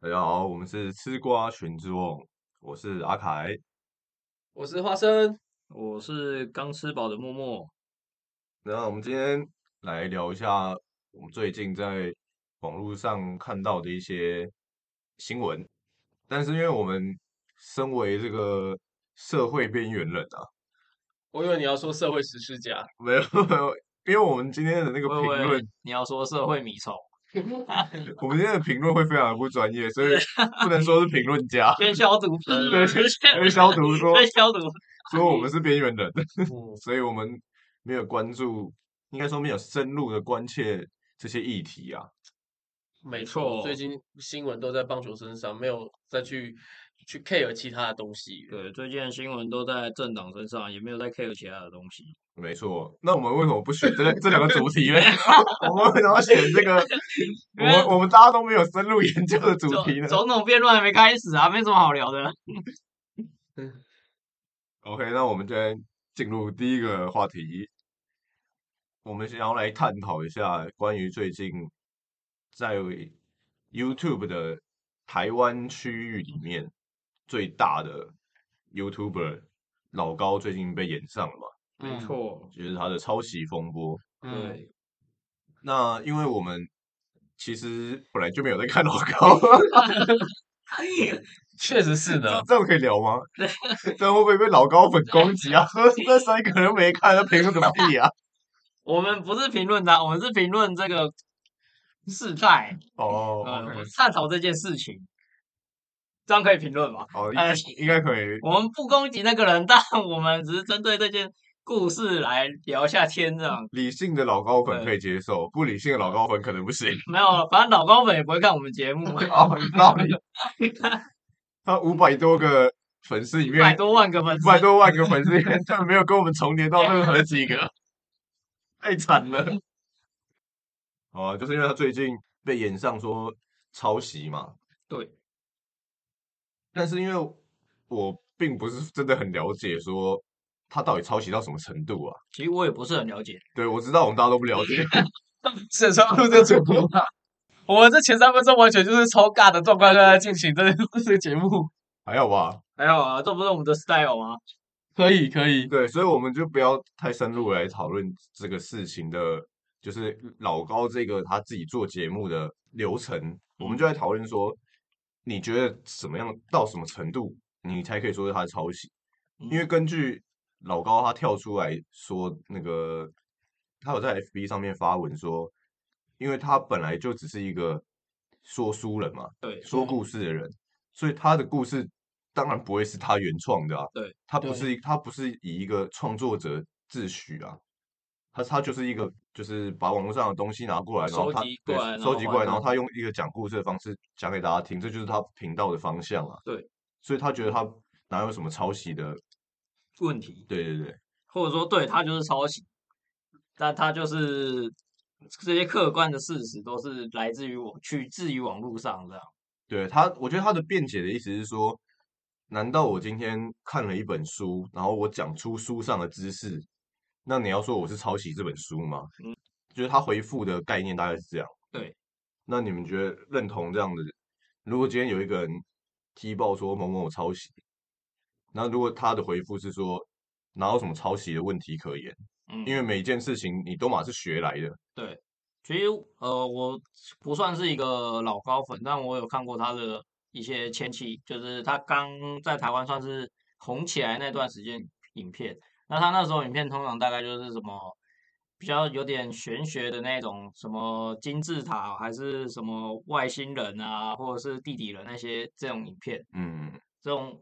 大家好，我们是吃瓜群之王，我是阿凯。我是花生，我是刚吃饱的默默。那我们今天来聊一下我们最近在网络上看到的一些新闻，但是因为我们身为这个社会边缘人啊，我以为你要说社会实施家，没有没有，因为我们今天的那个评喂喂论，你要说社会米虫，我们今天的评论会非常的不专业，所以不能说是评论家，先消毒，对先消毒说先消毒。说我们是边缘人，嗯，所以我们没有关注，应该说没有深入的关切这些议题啊。没错最近新闻都在棒球身上，没有再去去 care 其他的东西。对，最近的新闻都在政党身上，也没有在 care 其他的东西。没错，那我们为什么不选这这两个主题呢？我们为什么要选这个？我们我们大家都没有深入研究的主题呢总总统辩论还没开始啊，没什么好聊的。？OK，那我们今天进入第一个话题，我们想要来探讨一下关于最近在 YouTube 的台湾区域里面最大的 YouTuber 老高最近被演上了嘛，没错，就是他的抄袭风波。嗯，对，那因为我们其实本来就没有在看老高，确实是的。这样可以聊吗？这样会不会被老高粉攻击啊？说 那三个人没看，那凭什么屁啊？我们不是评论他，我们是评论这个事态，哦探讨这件事情，这样可以评论吗？哦，呃应应该可以。我们不攻击那个人，但我们只是针对这件故事来聊一下天，这样理性的老高粉可以接受，不理性的老高粉可能不行。没有，反正老高粉也不会看我们节目，哦，有道理。他五百多个粉丝里面，一百多万个粉丝，五百多万个粉丝里面，他没有跟我们重叠到任何几个，太惨了。哦啊，就是因为他最近被演上说抄袭嘛，对，但是因为我并不是真的很了解说他到底抄袭到什么程度啊。其实我也不是很了解，对，我知道我们大家都不了解，是上录这个节目吗？我们这前三分钟完全就是超尬的状况下在进行这这个节目。还好吧？还有啊，这不是我们的 style 吗？可以，可以。对，所以我们就不要太深入来讨论这个事情的，就是老高这个他自己做节目的流程，我们就在讨论说，你觉得怎么样到什么程度，你才可以说是他的抄袭？因为根据老高他跳出来说，那个他有在 FB 上面发文说，因为他本来就只是一个说书人嘛，对，说故事的人，所以他的故事当然不会是他原创的啊。对，他不对是他不是以一个创作者自诩啊，他他就是一个就是把网络上的东西拿过来，然后收他对集过来收集过来，然后他用一个讲故事的方式讲给大家听，这就是他频道的方向啊。对，所以他觉得他哪有什么抄袭的？问题，对对对，或者说对他就是抄袭，但他就是这些客观的事实都是来自于我取自于网络上这样。对他，我觉得他的辩解的意思是说，难道我今天看了一本书，然后我讲出书上的知识，那你要说我是抄袭这本书吗？嗯，就是他回复的概念大概是这样。对，那你们觉得认同这样的？如果今天有一个人踢爆说某某某抄袭，那如果他的回复是说哪有什么抄袭的问题可言？嗯，因为每一件事情你都嘛是学来的。对，其实呃，我不算是一个老高粉，但我有看过他的一些前期，就是他刚在台湾算是红起来那段时间影片。那他那时候影片通常大概就是什么比较有点玄学的那种，什么金字塔还是什么外星人啊，或者是地底人那些这种影片，嗯，这种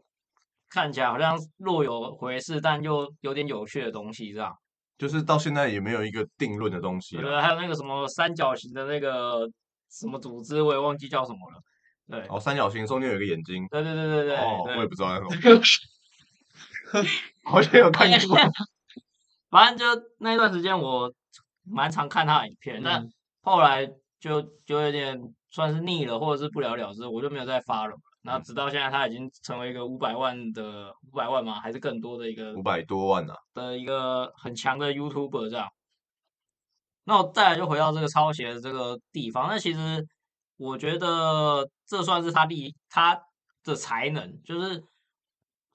看起来好像若有回事，但又有点有趣的东西，这样。就是到现在也没有一个定论的东西对，还有那个什么三角形的那个什么组织，我也忘记叫什么了。对，哦，三角形中间有一个眼睛。对对对对对，哦，我也不知道那种。好像有看过。反正就那段时间我蛮常看他的影片，但嗯后来就就有点算是腻了，或者是不了了之，我就没有再发了。那直到现在，他已经成为一个五百万的五百万嘛？还是更多的一个五百多万啊，的一个很强的 YouTuber 这样。那我再来就回到这个抄袭的这个地方，那其实我觉得这算是他厉他的才能，就是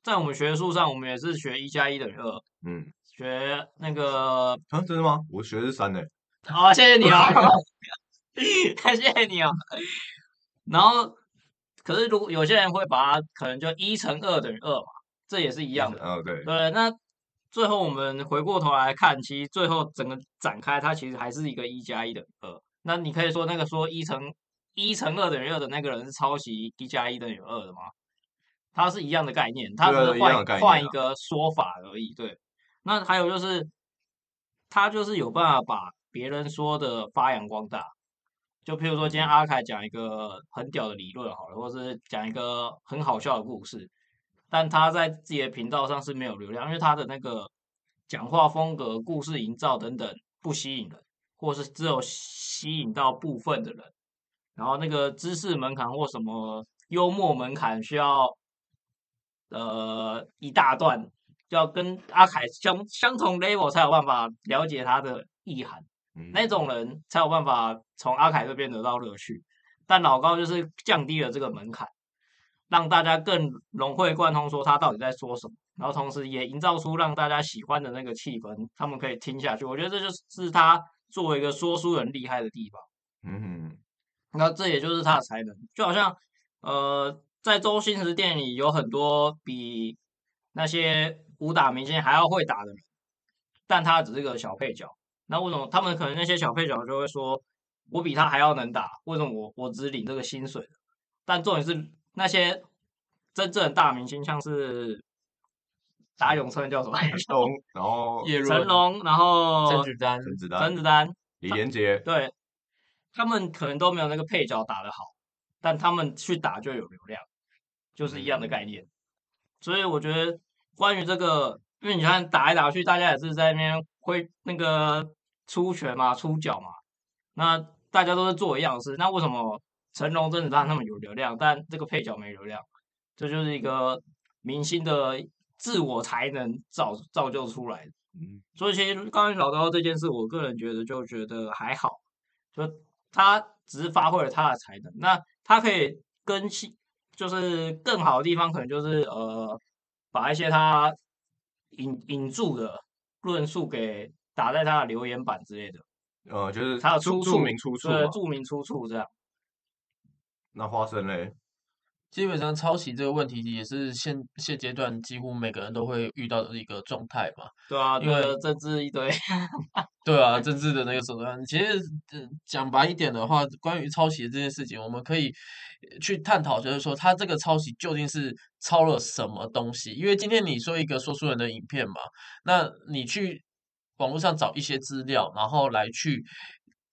在我们学术上，我们也是学一加一等于二，嗯，学那个啊，真的吗？我学的是三呢。好，谢谢你哦，谢谢你哦。然后，可是如果有些人会把它可能就一乘二等于二嘛，这也是一样的。哦，对，对，那最后我们回过头来看，其实最后整个展开，它其实还是一个一加一等于二。那你可以说那个说一乘一乘二等于二的那个人是抄袭一加一等于二的吗？它是一样的概念，它只是换换一个说法而已。对，那还有就是，他就是有办法把别人说的发扬光大。就譬如说，今天阿凯讲一个很屌的理论好了，或是讲一个很好笑的故事，但他在自己的频道上是没有流量，因为他的那个讲话风格、故事营造等等不吸引人，或是只有吸引到部分的人，然后那个知识门槛或什么幽默门槛需要呃一大段，就要跟阿凯相相同 level 才有办法了解他的意涵。嗯那种人才有办法从阿凯这边得到乐趣。但老高就是降低了这个门槛，让大家更融会贯通，说他到底在说什么，然后同时也营造出让大家喜欢的那个气氛，他们可以听下去。我觉得这就是他作为一个说书人厉害的地方。嗯，那这也就是他的才能，就好像呃，在周星驰电影里有很多比那些武打明星还要会打的人，但他只是个小配角。那为什么他们可能那些小配角就会说，我比他还要能打？为什么我我只领这个薪水？但重点是那些真正的大明星，像是打咏春叫什么？成龙，然后叶、成龙，然后甄子丹，甄子丹甄、子丹，李连杰，对，他们可能都没有那个配角打得好，但他们去打就有流量，就是一样的概念。所以我觉得关于这个，因为你看打来打去，大家也是在那边挥那个出拳嘛、出脚嘛，那大家都是做一样的事。那为什么成龙、甄子丹他们有流量，但这个配角没流量？这就是一个明星的自我才能造造就出来的。嗯所以其实关于老高这件事，我个人觉得就觉得还好，就他只是发挥了他的才能，那他可以跟其就是更好的地方，可能就是呃把一些他引引注的论述给打在他的留言板之类的，呃，就是他的出处注注明出处对，注明出处这样。那花生嘞，基本上抄袭这个问题也是现现阶段几乎每个人都会遇到的一个状态嘛。对啊，因为政治一堆，对啊，政治的那个手段，其实呃讲白一点的话，关于抄袭这件事情，我们可以呃去探讨，就是说他这个抄袭究竟是抄了什么东西？因为今天你说一个说书人的影片嘛，那你去网络上找一些资料，然后来去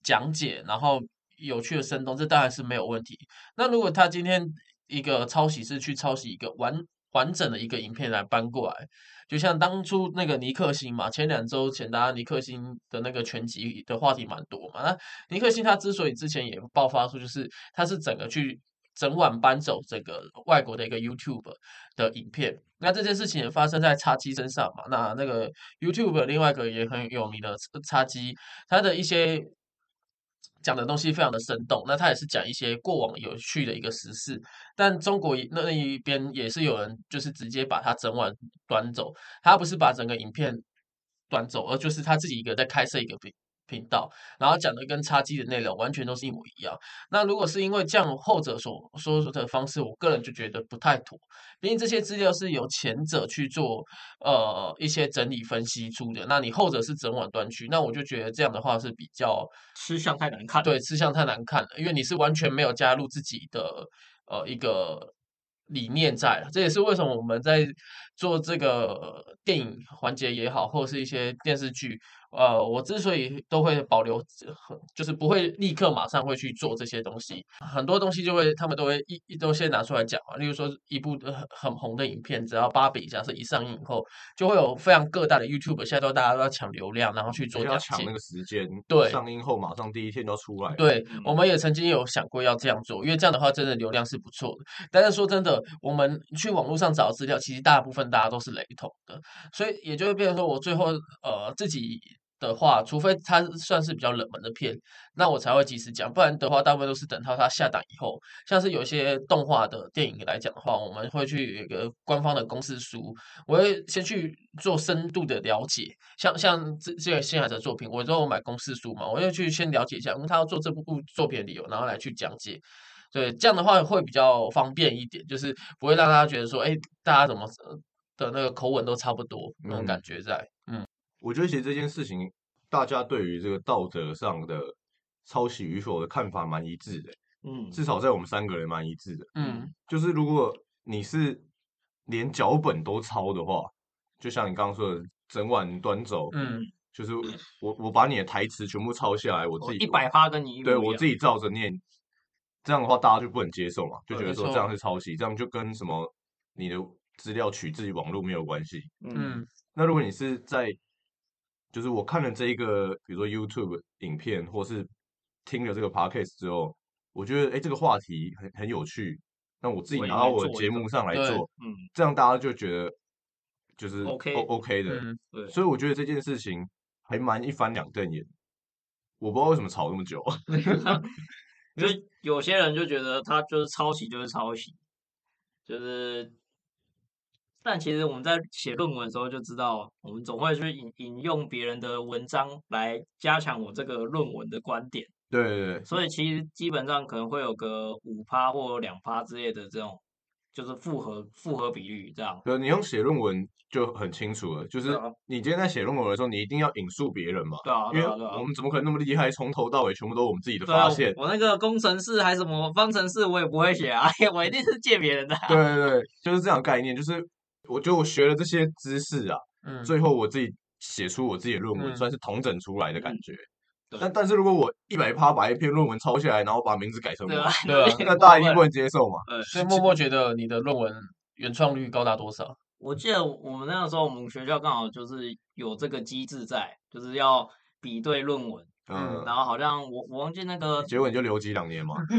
讲解，然后有趣的生动，这当然是没有问题。那如果他今天一个抄袭是去抄袭一个完完整的一个影片来搬过来，就像当初那个尼克星嘛，前两周前大家尼克星的那个全集的话题蛮多嘛。那尼克星他之所以之前也爆发出，就是他是整个去整晚搬走这个外国的一个 YouTube 的影片。那这件事情也发生在叉鸡身上嘛。那那个 YouTube 另外一个也很有名的叉鸡，他的一些讲的东西非常的生动，那他也是讲一些过往有趣的一个时事，但中国那那一边也是有人就是直接把它整晚端走，他不是把整个影片端走，而就是他自己一个在开设一个频频道，然后讲的跟叉机的内容完全都是一模一样。那如果是因为这样后者所说的方式，我个人就觉得不太妥，毕竟这些资料是由前者去做呃一些整理分析出的，那你后者是整晚端去，那我就觉得这样的话是比较吃相太难看。对，吃相太难看了，因为你是完全没有加入自己的呃一个理念在了，这也是为什么我们在做这个电影环节也好，或者是一些电视剧，呃，我之所以都会保留，就是不会立刻马上会去做这些东西，很多东西就会他们都会一一都先拿出来讲嘛，例如说一部很很红的影片，只要芭比假设一上映以后，就会有非常各大的 YouTube 现在都大家都要抢流量，然后去做要抢那。个时间，对上映后马上第一天就要出来，，对，嗯我们也曾经有想过要这样做，因为这样的话真的流量是不错的。但是说真的，我们去网络上找资料，其实大部分大家都是雷同的，所以也就会变成说我最后呃自己的话，除非它算是比较冷门的片，那我才会及时讲，不然的话，大部分都是等到它下档以后。像是有些动画的电影来讲的话，我们会去有一个官方的公式书，我会先去做深度的了解。像像这这个新海的作品，我都有买公式书嘛，我就去先了解一下，因为他要做这部作品的理由，然后来去讲解。对，这样的话会比较方便一点，就是不会让大家觉得说，哎，大家怎么的那个口吻都差不多那种感觉在。嗯，我觉得其实这件事情，大家对于这个道德上的抄袭与否的看法蛮一致的。嗯，至少在我们三个人蛮一致的。嗯，就是如果你是连脚本都抄的话，就像你刚刚说的，整晚端走，嗯，就是我我把你的台词全部抄下来，我自己一百趴跟你对我自己照着念，这样的话大家就不能接受嘛，就觉得说这样是抄袭，这样就跟什么你的资料取自于网络没有关系。嗯嗯那如果你是在，就是我看了这一个，比如说 YouTube 影片，或是听了这个 Podcast 之后，我觉得哎这个话题很很有趣，那我自己拿到我的节目上来做，嗯这样大家就觉得就是 OK O OK 的，嗯，对，所以我觉得这件事情还蛮一翻两瞪眼。我不知道为什么吵那么久 就是有些人就觉得他就是抄袭就是抄袭，就是，但其实我们在写论文的时候就知道，我们总会去引引用别人的文章来加强我这个论文的观点，对对对，所以其实基本上可能会有个五趴或两趴之类的这种，就是复合复合比率这样。对，你用写论文就很清楚了，就是你今天在写论文的时候，你一定要引述别人嘛，对啊，因为我。们怎么可能那么厉害，从头到尾全部都是我们自己的发现？我那个工程式还什么方程式我也不会写啊，我一定是借别人的啊、对对对，就是这样概念，就是我觉得我学了这些知识啊，嗯，最后我自己写出我自己的论文，嗯算是统整出来的感嗯觉。对但但是如果我一百趴把一篇论文抄下来，然后把名字改成我对，那大家一定不能接受嘛。对，所以默默觉得你的论文原创率高达多少？我记得我们那个时候，我们学校刚好就是有这个机制在，就是要比对论文，嗯，然后好像我我忘记那个，结果你就留级两年嘛。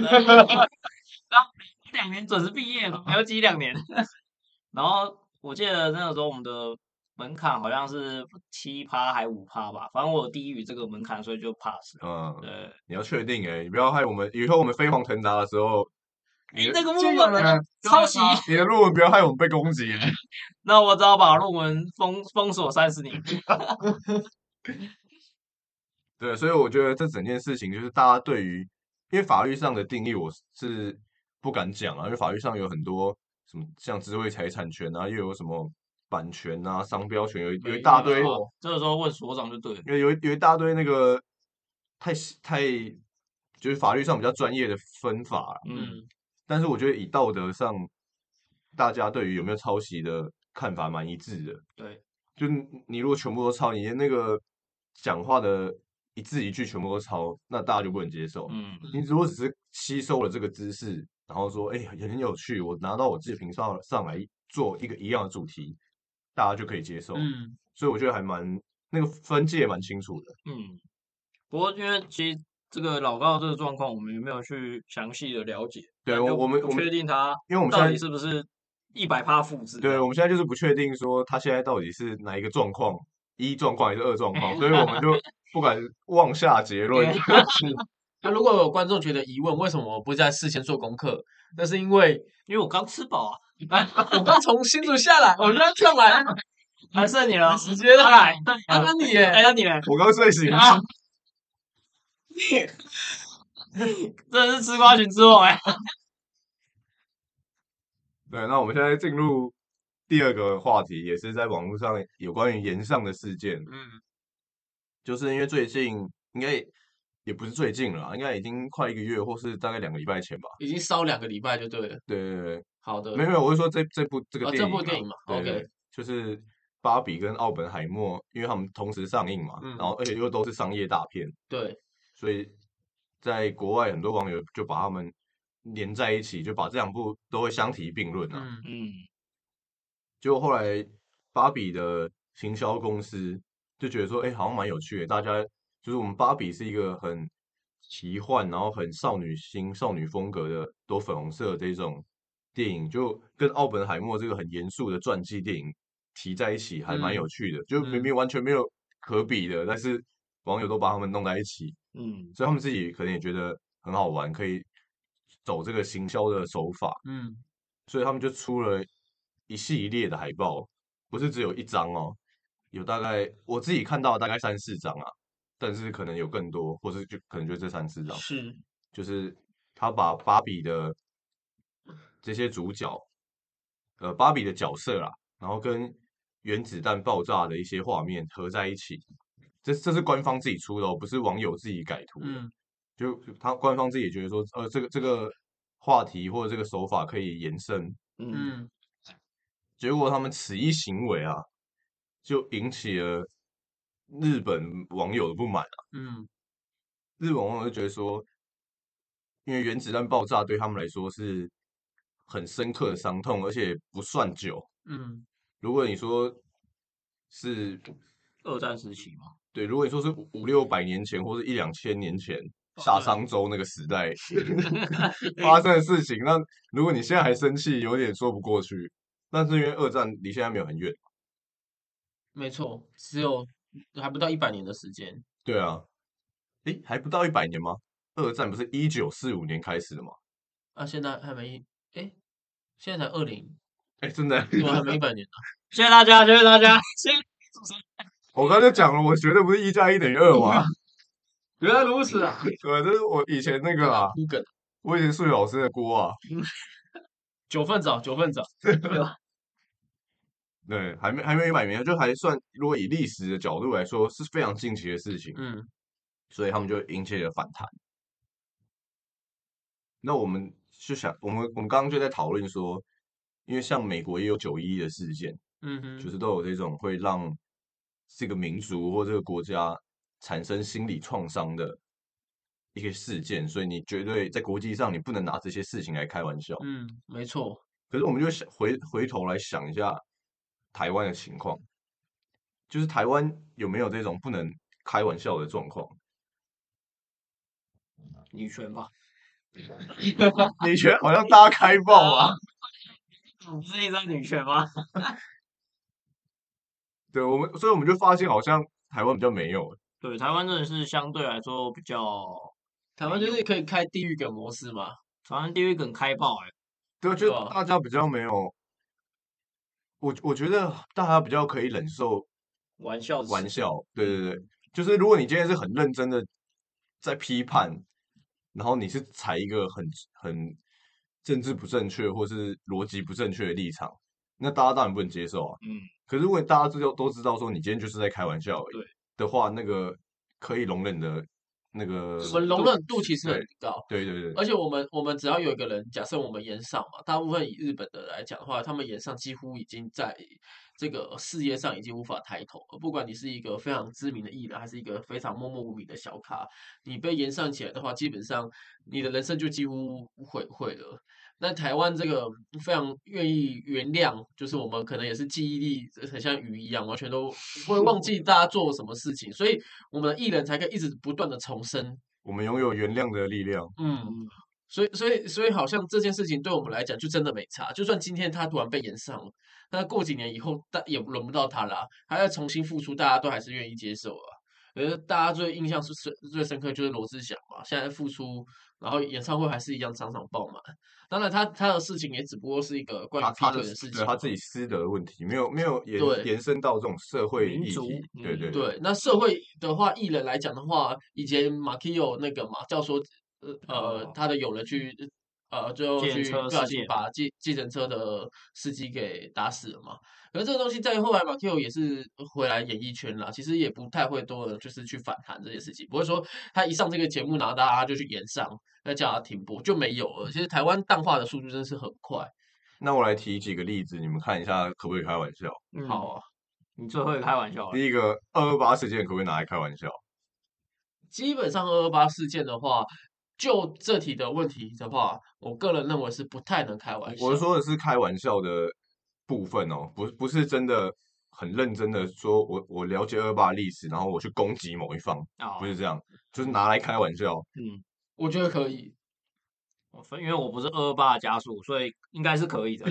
然后两年准时毕业嘛，还要积两年。然后我记得那个时候我们的门槛好像是七趴还五趴吧，反正我有低于这个门槛，所以就 pass 了。嗯，对，你要确定哎，你不要害我们以后我们飞黄腾达的时候，你那个默就有人默的抄袭，你的论文不要害我们被攻击。那我只好把论文封封锁三十年。对，所以我觉得这整件事情就是大家对于，因为法律上的定义我是不敢讲啊，因为法律上有很多什么像智慧财产权啊，又有什么版权啊、商标权，有一有一大堆，哦这个时候问所长就对了。有有一有一大堆那个太太就是法律上比较专业的分法啦嗯，但是我觉得以道德上，大家对于有没有抄袭的看法蛮一致的。对，就你你如果全部都抄，你连那个讲话的一字一句全部都抄，那大家就不能接受。嗯，你如果只是吸收了这个知识，然后说，哎、也很有趣，我拿到我自己频道上来做一个一样的主题，大家就可以接受。嗯，所以我觉得还蛮那个分界蛮清楚的。嗯，不过因为其实这个老高这个状况，我们有没有去详细的了解，对我我们不我们确定他因为我们现在底是不是一百趴复制。对，我们现在就是不确定说他现在到底是哪一个状况，一状况还是二状况，所以我们就不敢妄下结论。那如果有观众觉得疑问，为什么我不在事先做功课？那是因为因为我刚吃饱 啊，我刚从新竹下来，我刚上来，还剩你 了，直接的。来，啊，那你耶？哎，那你呢？我刚睡醒，啊真的是吃瓜群之王哎。对，那我们现在进入第二个话题，也是在网络上有关于延上的事件，嗯，就是因为最近应该也不是最近了啦，应该已经快一个月，或是大概两个礼拜前吧。已经烧两个礼拜就对了。对对对，好的，没有没有，我是说这这部这个哦电影啊，这部电影嘛对 OK 对就是芭比跟奥本海默，因为他们同时上映嘛，嗯然后而且又都是商业大片，对，所以在国外很多网友就把他们连在一起，就把这两部都会相提并论啊。嗯嗯，结果后来芭比的行销公司就觉得说，哎、好像蛮有趣的。大家就是我们芭比是一个很奇幻，然后很少女心、少女风格的，多粉红色的这种电影，就跟奥本海默这个很严肃的传记电影提在一起，还蛮有趣的。就明嗯。明完全没有可比的，但是网友都把他们弄在一起，嗯，所以他们自己可能也觉得很好玩，可以走这个行销的手法，嗯，所以他们就出了一系列的海报，不是只有一张哦，有大概我自己看到大概三四张啊，但是可能有更多，或是就可能就这三四张，是，就是他把芭比的这些主角，呃，芭比的角色啦，然后跟原子弹爆炸的一些画面合在一起，这这是官方自己出的哦，不是网友自己改图的。嗯。就他官方自己也觉得说，呃，这个这个话题或者这个手法可以延伸，嗯，嗯，结果他们此一行为啊，就引起了日本网友的不满啊。嗯，日本网友就觉得说，因为原子弹爆炸对他们来说是很深刻的伤痛，而且不算久。嗯，如果你说是二战时期嘛，对，如果你说是五六百年前或者一两千年前夏商周那个时代 发生的事情，那如果你现在还生气，有点说不过去。但是因为二战离现在没有很远，没错，只有还不到一百年的时间。对啊，诶，还不到一百年吗？二战不是一九四五年开始的吗？啊，现在还没，哎，现在才二零，哎，真的，对啊，还没一百 年呢。谢谢大家，谢谢大家，谢谢主持人。我刚才就讲了，我绝对不是一加一等于二嘛。原来如此啊！对，这是我以前那个啊，我以前数学老师的锅啊。九份早，九份早。对，还没还没一百年，就还算，如果以历史的角度来说，是非常近期的事情。嗯所以他们就引起了反弹。那我们就想，我们我们刚刚就在讨论说，因为像美国也有九一一的事件，嗯哼，就是都有这种会让这个民族或这个国家产生心理创伤的一个事件，所以你绝对在国际上你不能拿这些事情来开玩笑。嗯，没错。可是我们就想回回头来想一下台湾的情况，就是台湾有没有这种不能开玩笑的状况？女权吧，你觉得好像大家开爆啊？不是一张女权吗？对我们，所以我们就发现好像台湾比较没有。对，台湾真的是相对来说比较，台湾就是可以开地狱梗模式嘛。台湾地狱梗开爆哎、对，就大家比较没有。我我觉得大家比较可以忍受玩笑玩笑，对对对，就是如果你今天是很认真的在批判，然后你是采一个很很政治不正确或是逻辑不正确的立场，那大家当然不能接受啊。嗯，可是如果大家知道都知道说你今天就是在开玩笑而已对的话，那个可以容忍的那个我们容忍度其实很对高，对对对，而且我们我们只要有一个人，假设我们延上嘛，大部分以日本的来讲的话，他们延上几乎已经在这个事业上已经无法抬头了。不管你是一个非常知名的艺人，还是一个非常默默无名的小咖，你被延上起来的话，基本上你的人生就几乎毁毁了。那台湾这个非常愿意原谅，就是我们可能也是记忆力很像鱼一样，完全都 不会忘记大家做了什么事情，所以我们的艺人才可以一直不断的重生。我们拥有原谅的力量。嗯，所以所以所以好像这件事情对我们来讲就真的没差。就算今天他突然被延上了，那过几年以后，但也轮不到他啦，他要重新复出，大家都还是愿意接受啊。而大家最印象是最最深刻就是罗志祥嘛，现在复出，然后演唱会还是一样场场爆满。当然他他的事情也只不过是一个关于劈他他的腿的事情他自己私德的问题，没有没有延对延伸到这种社会民族议题。对嗯对对，那社会的话，艺人来讲的话，以前马 k i o 那个嘛，叫说呃他的友人去呃，最后去不小心把计计程车的司机给打死了嘛。可是这个东西在后来马 i o 也是回来演艺圈啦，其实也不太会多的就是去反弹这件事情，不会说他一上这个节目，然后大家就去演上，那叫他停播就没有了。其实台湾淡化的速度真的是很快。那我来提几个例子，你们看一下可不可以开玩笑。嗯好，啊，你最会开玩笑。第一个，二二八事件可不可以拿来开玩笑？基本上二二八事件的话，就这题的问题的话，我个人认为是不太能开玩笑。我说的是开玩笑的部分哦，不不是真的很认真的说我我了解二二八历史，然后我去攻击某一方，啊不是这样，就是拿来开玩笑。嗯，我觉得可以。我分因为我不是二二八的家属，所以应该是可以的。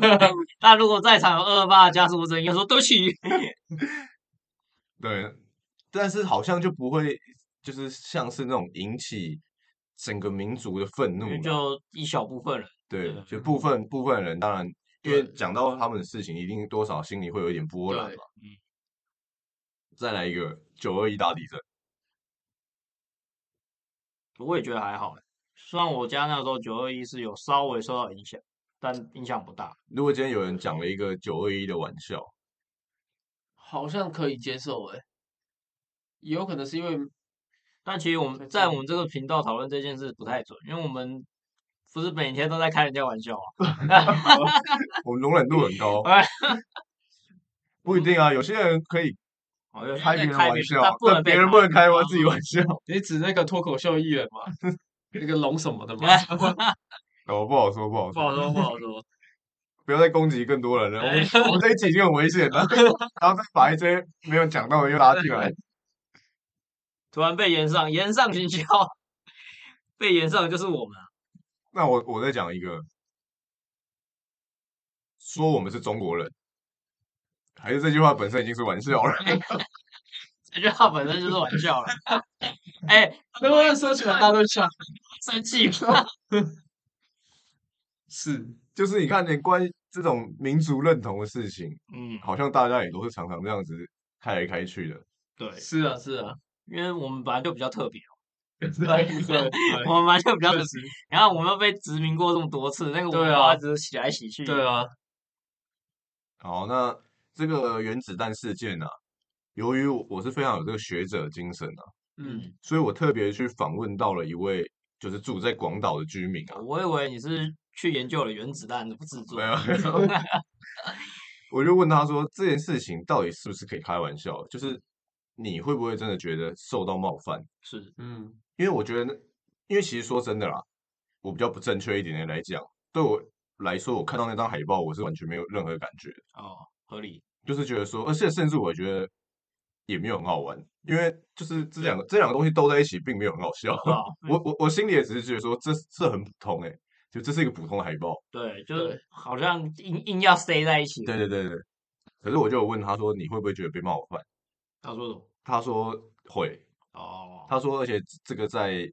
但如果在场有二二八的家属，我只能应该说对不起。对，但是好像就不会，就是像是那种引起整个民族的愤怒，就一小部分人，对，对就部分部分人，当然，因为对讲到他们的事情，一定多少心里会有一点波澜对嘛。嗯再来一个九二一大地震，我也觉得还好欸。虽然我家那时候九二一是有稍微受到影响，但影响不大。如果今天有人讲了一个九二一的玩笑，好像可以接受哎，也有可能是因为但其实我们在我们这个频道讨论这件事不太准，因为我们不是每天都在开人家玩笑啊。我们容忍度很高 哎，不一定啊，有些人可以好像开别人玩笑但，不能别人不能开我自己玩笑，你指那个脱口秀艺人吗？那个龙什么的吗？哦，不好说，不好说，不好说，不好说。不要再攻击更多人了。我们哎我们这一集已经很危险了，然后再把一些没有讲到的又拉进来。突然被延上，延上行销，被延上的就是我们啊。那我我再讲一个，说我们是中国人，还是这句话本身已经是玩笑了？这句话本身就是玩笑了。哎，对不对？说起来大家都笑。生气了？是，就是你看，连关于这种民族认同的事情，嗯，好像大家也都是常常这样子开来开去的。对，是啊，是啊，因为我们本来就比较特别，对对我们本来就比较特别。然后我们又被殖民过这么多次，那个文化只是洗来洗去。对啊，好，那这个原子弹事件啊，由于我我是非常有这个学者精神啊，嗯，所以我特别去访问到了一位就是住在广岛的居民啊，我以为你是去研究了原子弹的制作没。有，我就问他说这件事情到底是不是可以开玩笑？就是你会不会真的觉得受到冒犯？是，嗯，因为我觉得那，因为其实说真的啦，我比较不正确一点点来讲，对我来说，我看到那张海报，我是完全没有任何感觉的，哦，合理。就是觉得说，而且甚至我觉得也没有很好玩，因为就是这两个这两个东西都在一起，并没有很好笑。啊，我我我心里也只是觉得说，这这很普通哎、就这是一个普通的海报。对，就是好像硬硬要塞在一起。对对对对。可是我就有问他说，你会不会觉得被冒犯？他说什么？他说会，哦，他说而且这个在，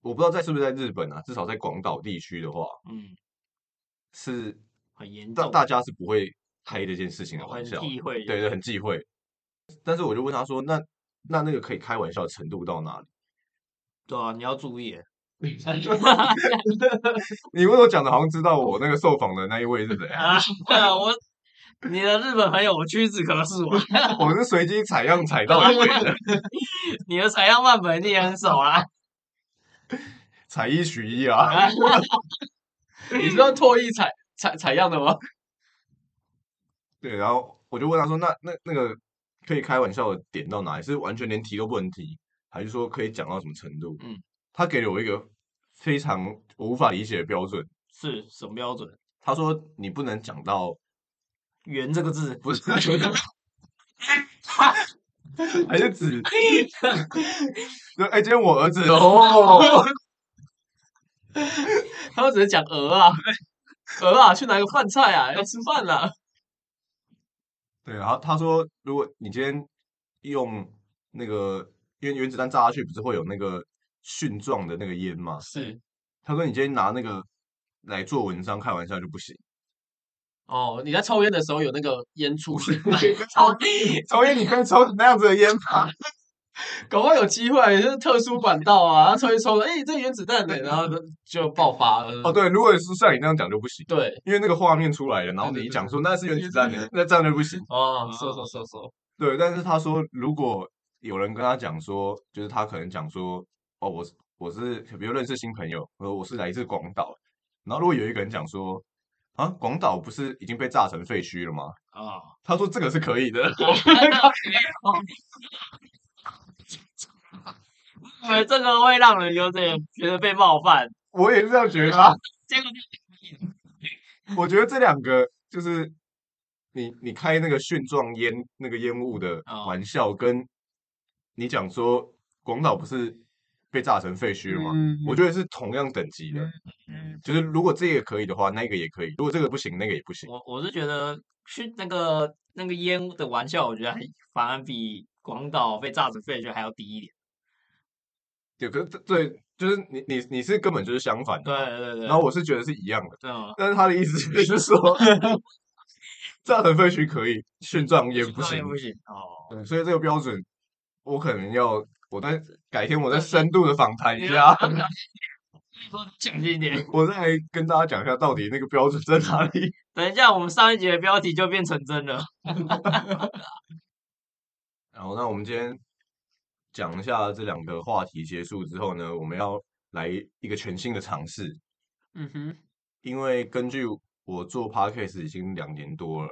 我不知道在是不是在日本啊，至少在广岛地区的话，嗯，是很严重，大大家是不会开这件事情的玩笑，忌讳。对对，很忌讳。但是我就问他说，那那那个可以开玩笑的程度到哪里？对啊，你要注意。你为什么讲的好像知道我那个受访的那一位是谁啊？啊，对啊，我你的日本朋友，我屈指可数啊。我是随机采样采到一位的，你的采样范本你也很少啊。采一取一啊。啊 你知道唾液采采采样的吗？对，然后我就问他说，那那那个可以开玩笑的点到哪里？是完全连提都不能提，还是说可以讲到什么程度？嗯，他给了我一个非常我无法理解的标准。是什么标准？他说你不能讲到圆这个字，不是，还是指，就哎，今天我儿子哦，他们只能讲鹅啊，鹅啊，去拿个饭菜啊，要吃饭啦。对，然后他说，如果你今天用那个，因为原子弹炸下去不是会有那个蕈状的那个烟吗？是他说你今天拿那个来做文章开玩笑就不行。哦，你在抽烟的时候有那个烟出现，抽 抽烟你可以抽那样子的烟吗？搞不好有机会，就是特殊管道啊，抽一抽，哎、这原子弹呢，然后就爆发了。哦，对，如果是像你那样讲就不行，对，因为那个画面出来了，然后你讲说那是原子弹的，那这样就不行。哦，说说说说，对，但是他说，如果有人跟他讲说，就是他可能讲说，哦，我是我是比如认识新朋友，呃我是来自广岛，然后如果有一个人讲说，啊，广岛不是已经被炸成废墟了吗？啊，他说这个是可以的。因为这个会让人有点觉得被冒犯。我也是这样觉得啊。结果 我觉得这两个就是你你开那个蕈状烟那个烟雾的哦玩笑，跟你讲说广岛不是被炸成废墟了吗？嗯我觉得是同样等级的。嗯，就是如果这个可以的话，那个也可以；如果这个不行，那个也不行。我我是觉得去那个那个烟的玩笑，我觉得还反而比广岛被炸成废墟还要低一点。对，可是对，就是你你你是根本就是相反的嘛，对对对，然后我是觉得是一样的，但是他的意思就是说，造成废墟可以，殉葬也不行，不行哦。对，所以这个标准我可能要，我再改天我再深度的访谈一下，说讲近一点，我再跟大家讲一下到底那个标准在哪里。等一下我们上一集的标题就变成真了。然后，那我们今天讲一下这两个话题结束之后呢，我们要来一个全新的尝试。嗯哼，因为根据我做 podcast 已经两年多了，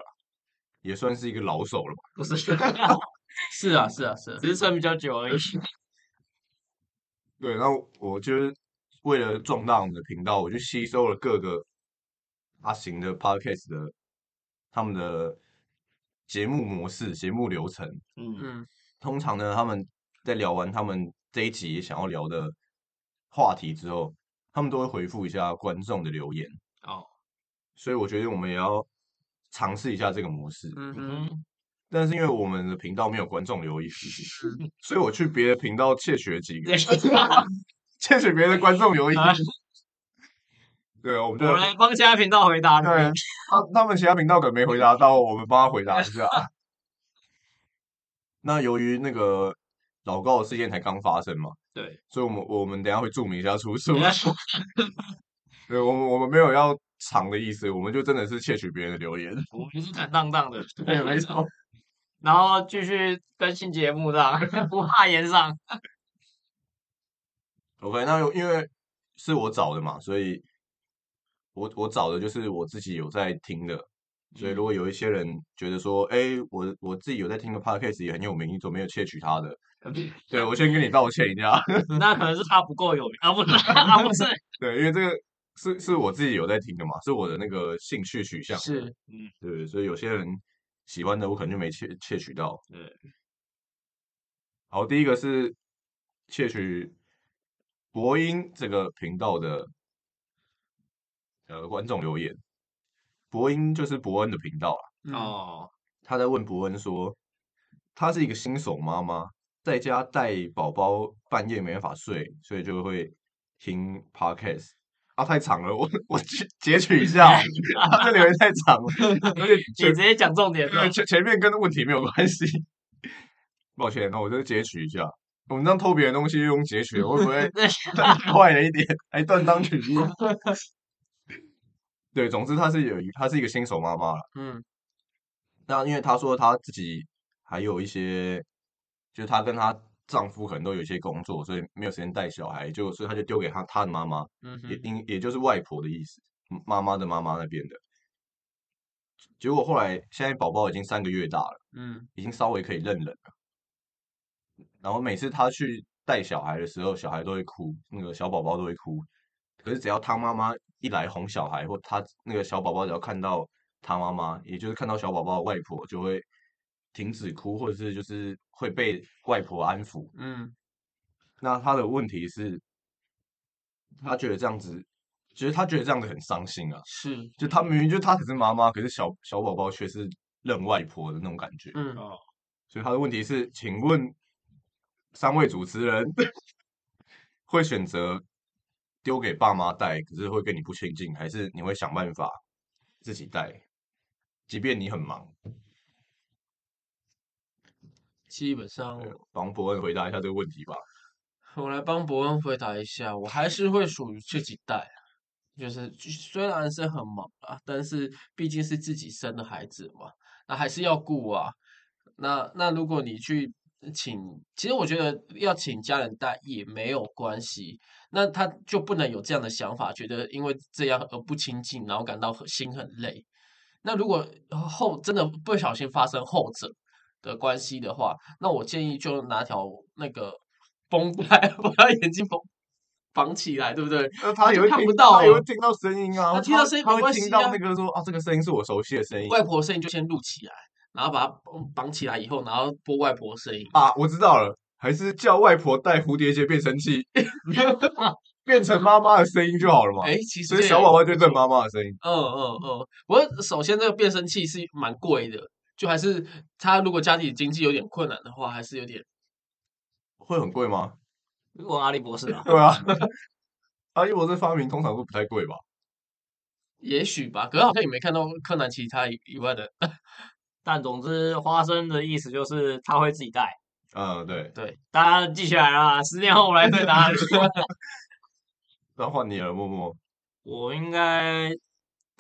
也算是一个老手了吧。不是，是啊是啊是啊，只是算比较久而已。对，然后我就是为了壮大我们的频道，我就吸收了各个阿行的 podcast 的他们的节目模式、节目流程。嗯，嗯通常呢，他们在聊完他们这一集想要聊的话题之后，他们都会回复一下观众的留言。哦，所以我觉得我们也要尝试一下这个模式。嗯但是因为我们的频道没有观众留言，所以我去别的频道窃取了几个，窃取别的观众留言。啊对啊，我们就我们来帮其他频道回答你。对他他们其他频道可能没回答到，我们帮他回答一下。那由于那个老高的事件才刚发生嘛，对，所以我们我们等一下会注明一下出处。对，我们我们没有要藏的意思，我们就真的是窃取别人的留言。我们是坦荡荡的，对，没错。然后继续更新节目这样，不怕延上。OK，那有因为是我找的嘛，所以我我找的就是我自己有在听的，所以如果有一些人觉得说，哎，我我自己有在听的 podcast 也很有名，你怎么没有窃取他的？对我先跟你道歉一下。那可能是他不够有名啊，不是 啊，不是，对，因为这个是是我自己有在听的嘛，是我的那个兴趣取向，是嗯，对，所以有些人喜欢的我可能就没窃窃取到。对，好，第一个是窃取博音这个频道的呃观众留言，博音就是伯恩的频道啊，嗯。哦，他在问伯恩说，他是一个新手妈妈，在家带宝宝，半夜没办法睡，所以就会听 podcast。啊，太长了，我我截截取一下，啊这留言太长了，而且 你前直接讲重点。前前面跟问题没有关系。抱歉，那我就截取一下。我们这样偷别人东西用截取的，会不会太坏了一点？还断章取义？对，总之她是有一，她是一个新手妈妈了。嗯那因为她说她自己还有一些，就是她跟她丈夫可能都有一些工作，所以没有时间带小孩，就所以她就丢给她她的妈妈，嗯，也应也就是外婆的意思，嗯妈妈的妈妈那边的。结果后来现在宝宝已经三个月大了。嗯已经稍微可以认人了。然后每次她去带小孩的时候，小孩都会哭，那个小宝宝都会哭。可是只要她妈妈一来哄小孩，或她那个小宝宝只要看到她妈妈，也就是看到小宝宝的外婆，就会停止哭，或者是就是会被外婆安抚。嗯那他的问题是，他觉得这样子，其实他觉得这样子很伤心啊。是就他明明就他可是妈妈，可是小小宝宝却是认外婆的那种感觉。嗯哦，所以他的问题是，请问三位主持人 会选择丢给爸妈带，可是会跟你不亲近，还是你会想办法自己带，即便你很忙？基本上对帮伯恩回答一下这个问题吧。我来帮伯恩回答一下，我还是会属于自己带啊，就是虽然是很忙啊，但是毕竟是自己生的孩子嘛，那还是要顾啊。那那如果你去请，其实我觉得要请家人带也没有关系，那他就不能有这样的想法，觉得因为这样而不亲近，然后感到很心很累。那如果后真的不小心发生后者的关系的话，那我建议就拿条那个 绷带把他眼睛绑绑起来，对不对？那他也就会听看不到也会听到声音啊，他听到声音他会没关系啊听到那个说啊，这个声音是我熟悉的声音外婆的声音就先录起来，然后把它绑绑起来以后，然后播外婆的声音。啊，我知道了，还是叫外婆带蝴蝶结变声器，变成妈妈的声音就好了嘛。哎，其实所以小宝宝就认也不错妈妈的声音。嗯嗯嗯，不过首先这个变声器是蛮贵的，就还是他如果家里经济有点困难的话，还是有点会很贵吗？问阿笠博士啊，对啊，阿笠博士发明通常都不太贵吧？也许吧。可是好像也没看到柯南其他以以外的，但总之花生的意思就是他会自己带，嗯，对。对，大家记起来了啊，十年后我来对答案。那换你了，默默。我应该，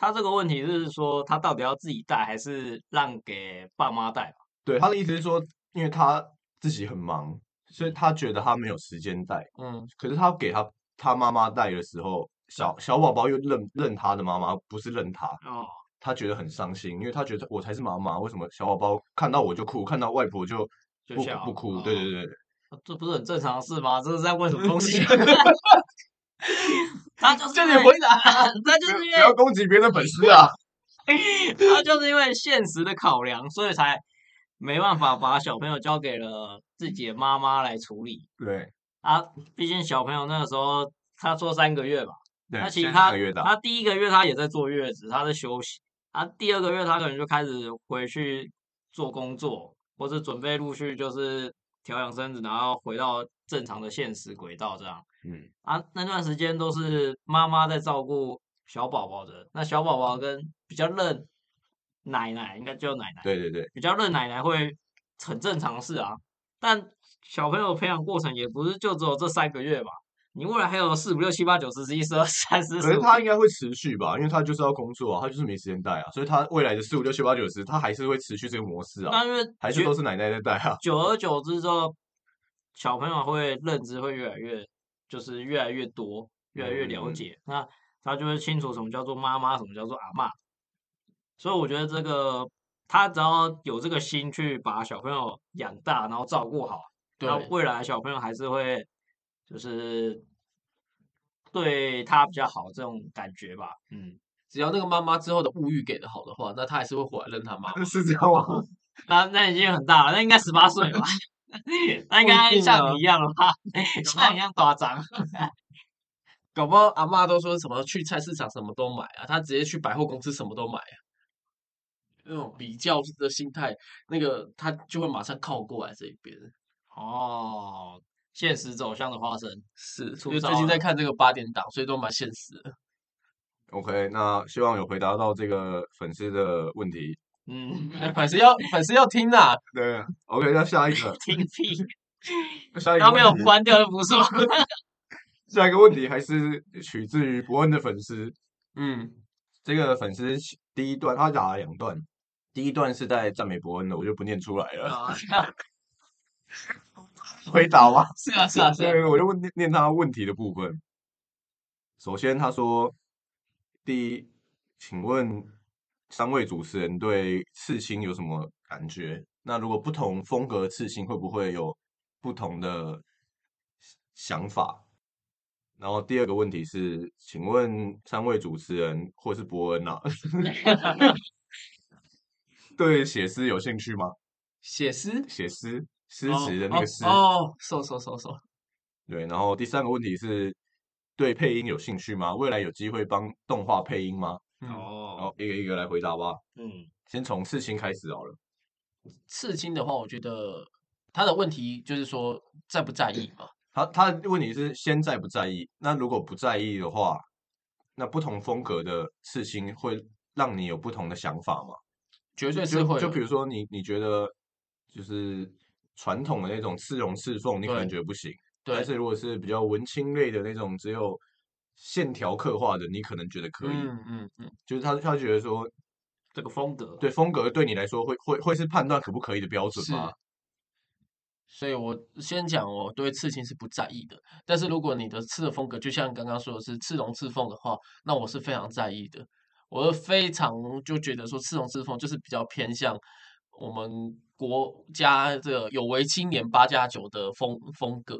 他这个问题是说他到底要自己带还是让给爸妈带吧？对，他的意思是说，因为他自己很忙，所以他觉得他没有时间带。嗯，可是他给他他妈妈带的时候，小小宝宝又认认他的妈妈，不是认他，哦，他觉得很伤心，因为他觉得我才是妈妈，为什么小宝宝看到我就哭，看到外婆就不就笑不哭？哦对对对，这不是很正常的事吗？这是在问什么东西？他就是这因为你回答，他就是因为不要攻击别人的粉丝啊！他就是因为现实的考量，所以才没办法把小朋友交给了自己的妈妈来处理对啊。毕竟小朋友那个时候他说三个月吧，对，那其实他他第一个月他也在坐月子，他在休息。啊，第二个月他可能就开始回去做工作，或者准备陆续就是调养身子，然后回到正常的现实轨道这样。嗯，啊，那段时间都是妈妈在照顾小宝宝的，那小宝宝跟比较认奶奶，应该叫奶奶，对对对，比较认奶奶会很正常的事啊。但小朋友培养过程也不是就只有这三个月吧，你未来还有四五六七八九十十一十二三四可是，他应该会持续吧，因为他就是要工作啊，他就是没时间带啊，所以他未来的四五六七八九十，他还是会持续这个模式啊，那因为还是都是奶奶在带啊。久而久之之后，小朋友会认知会越来越，就是越来越多，越来越了嗯解，那他就会清楚什么叫做妈妈，什么叫做阿嬷。所以我觉得这个他只要有这个心去把小朋友养大，然后照顾好，那对，未来小朋友还是会就是对他比较好这种感觉吧。嗯，只要那个妈妈之后的物欲给的好的话，那他还是会回来认他妈妈。是这样吗？那那已经很大了，那应该十八岁吧？那应该 像你一样了吧？像你一样夸张。搞不好阿妈都说什么去菜市场什么都买啊，他直接去百货公司什么都买啊。那种比较的心态，那个他就会马上靠过来这一边。哦，现实走向的花生。是，因为最近在看这个八点档，所以都蛮现实的。OK，那希望有回答到这个粉丝的问题。嗯，哎粉丝要粉丝要听呐、对，OK，那下一个，听屁，下一个要没有关掉就不错。下一个问题还是取自于伯恩的粉丝。嗯，这个粉丝第一段他打了两段，第一段是在赞美伯恩的，我就不念出来了。啊回答吧。是啊是啊是啊，我就问念念他问题的部分。首先，他说：“第一，请问三位主持人对刺青有什么感觉？那如果不同风格的刺青，会不会有不同的想法？”然后第二个问题是，请问三位主持人或是伯恩啊，对写诗有兴趣吗？写诗写诗诗词的那个诗，哦，搜搜搜搜，对，然后第三个问题是对配音有兴趣吗？未来有机会帮动画配音吗？嗯，哦，好，一个一个来回答吧。嗯，先从刺青开始好了。刺青的话，我觉得他的问题就是说在不在意嘛。他他的问题是先在不在意？那如果不在意的话，那不同风格的刺青会让你有不同的想法吗？绝对是会有就比如说你你觉得就是传统的那种刺龙刺凤，你可能觉得不行。对但是如果是比较文青类的那种，只有线条刻画的，你可能觉得可以。嗯嗯嗯，就是他他觉得说，这个风格，对风格对你来说会会会是判断可不可以的标准吗？所以我先讲我对刺青是不在意的，但是如果你的刺的风格就像刚刚说的是刺龙刺凤的话，那我是非常在意的。我是非常就觉得说刺龙刺凤就是比较偏向我们国家这个有为青年八加九的风风格，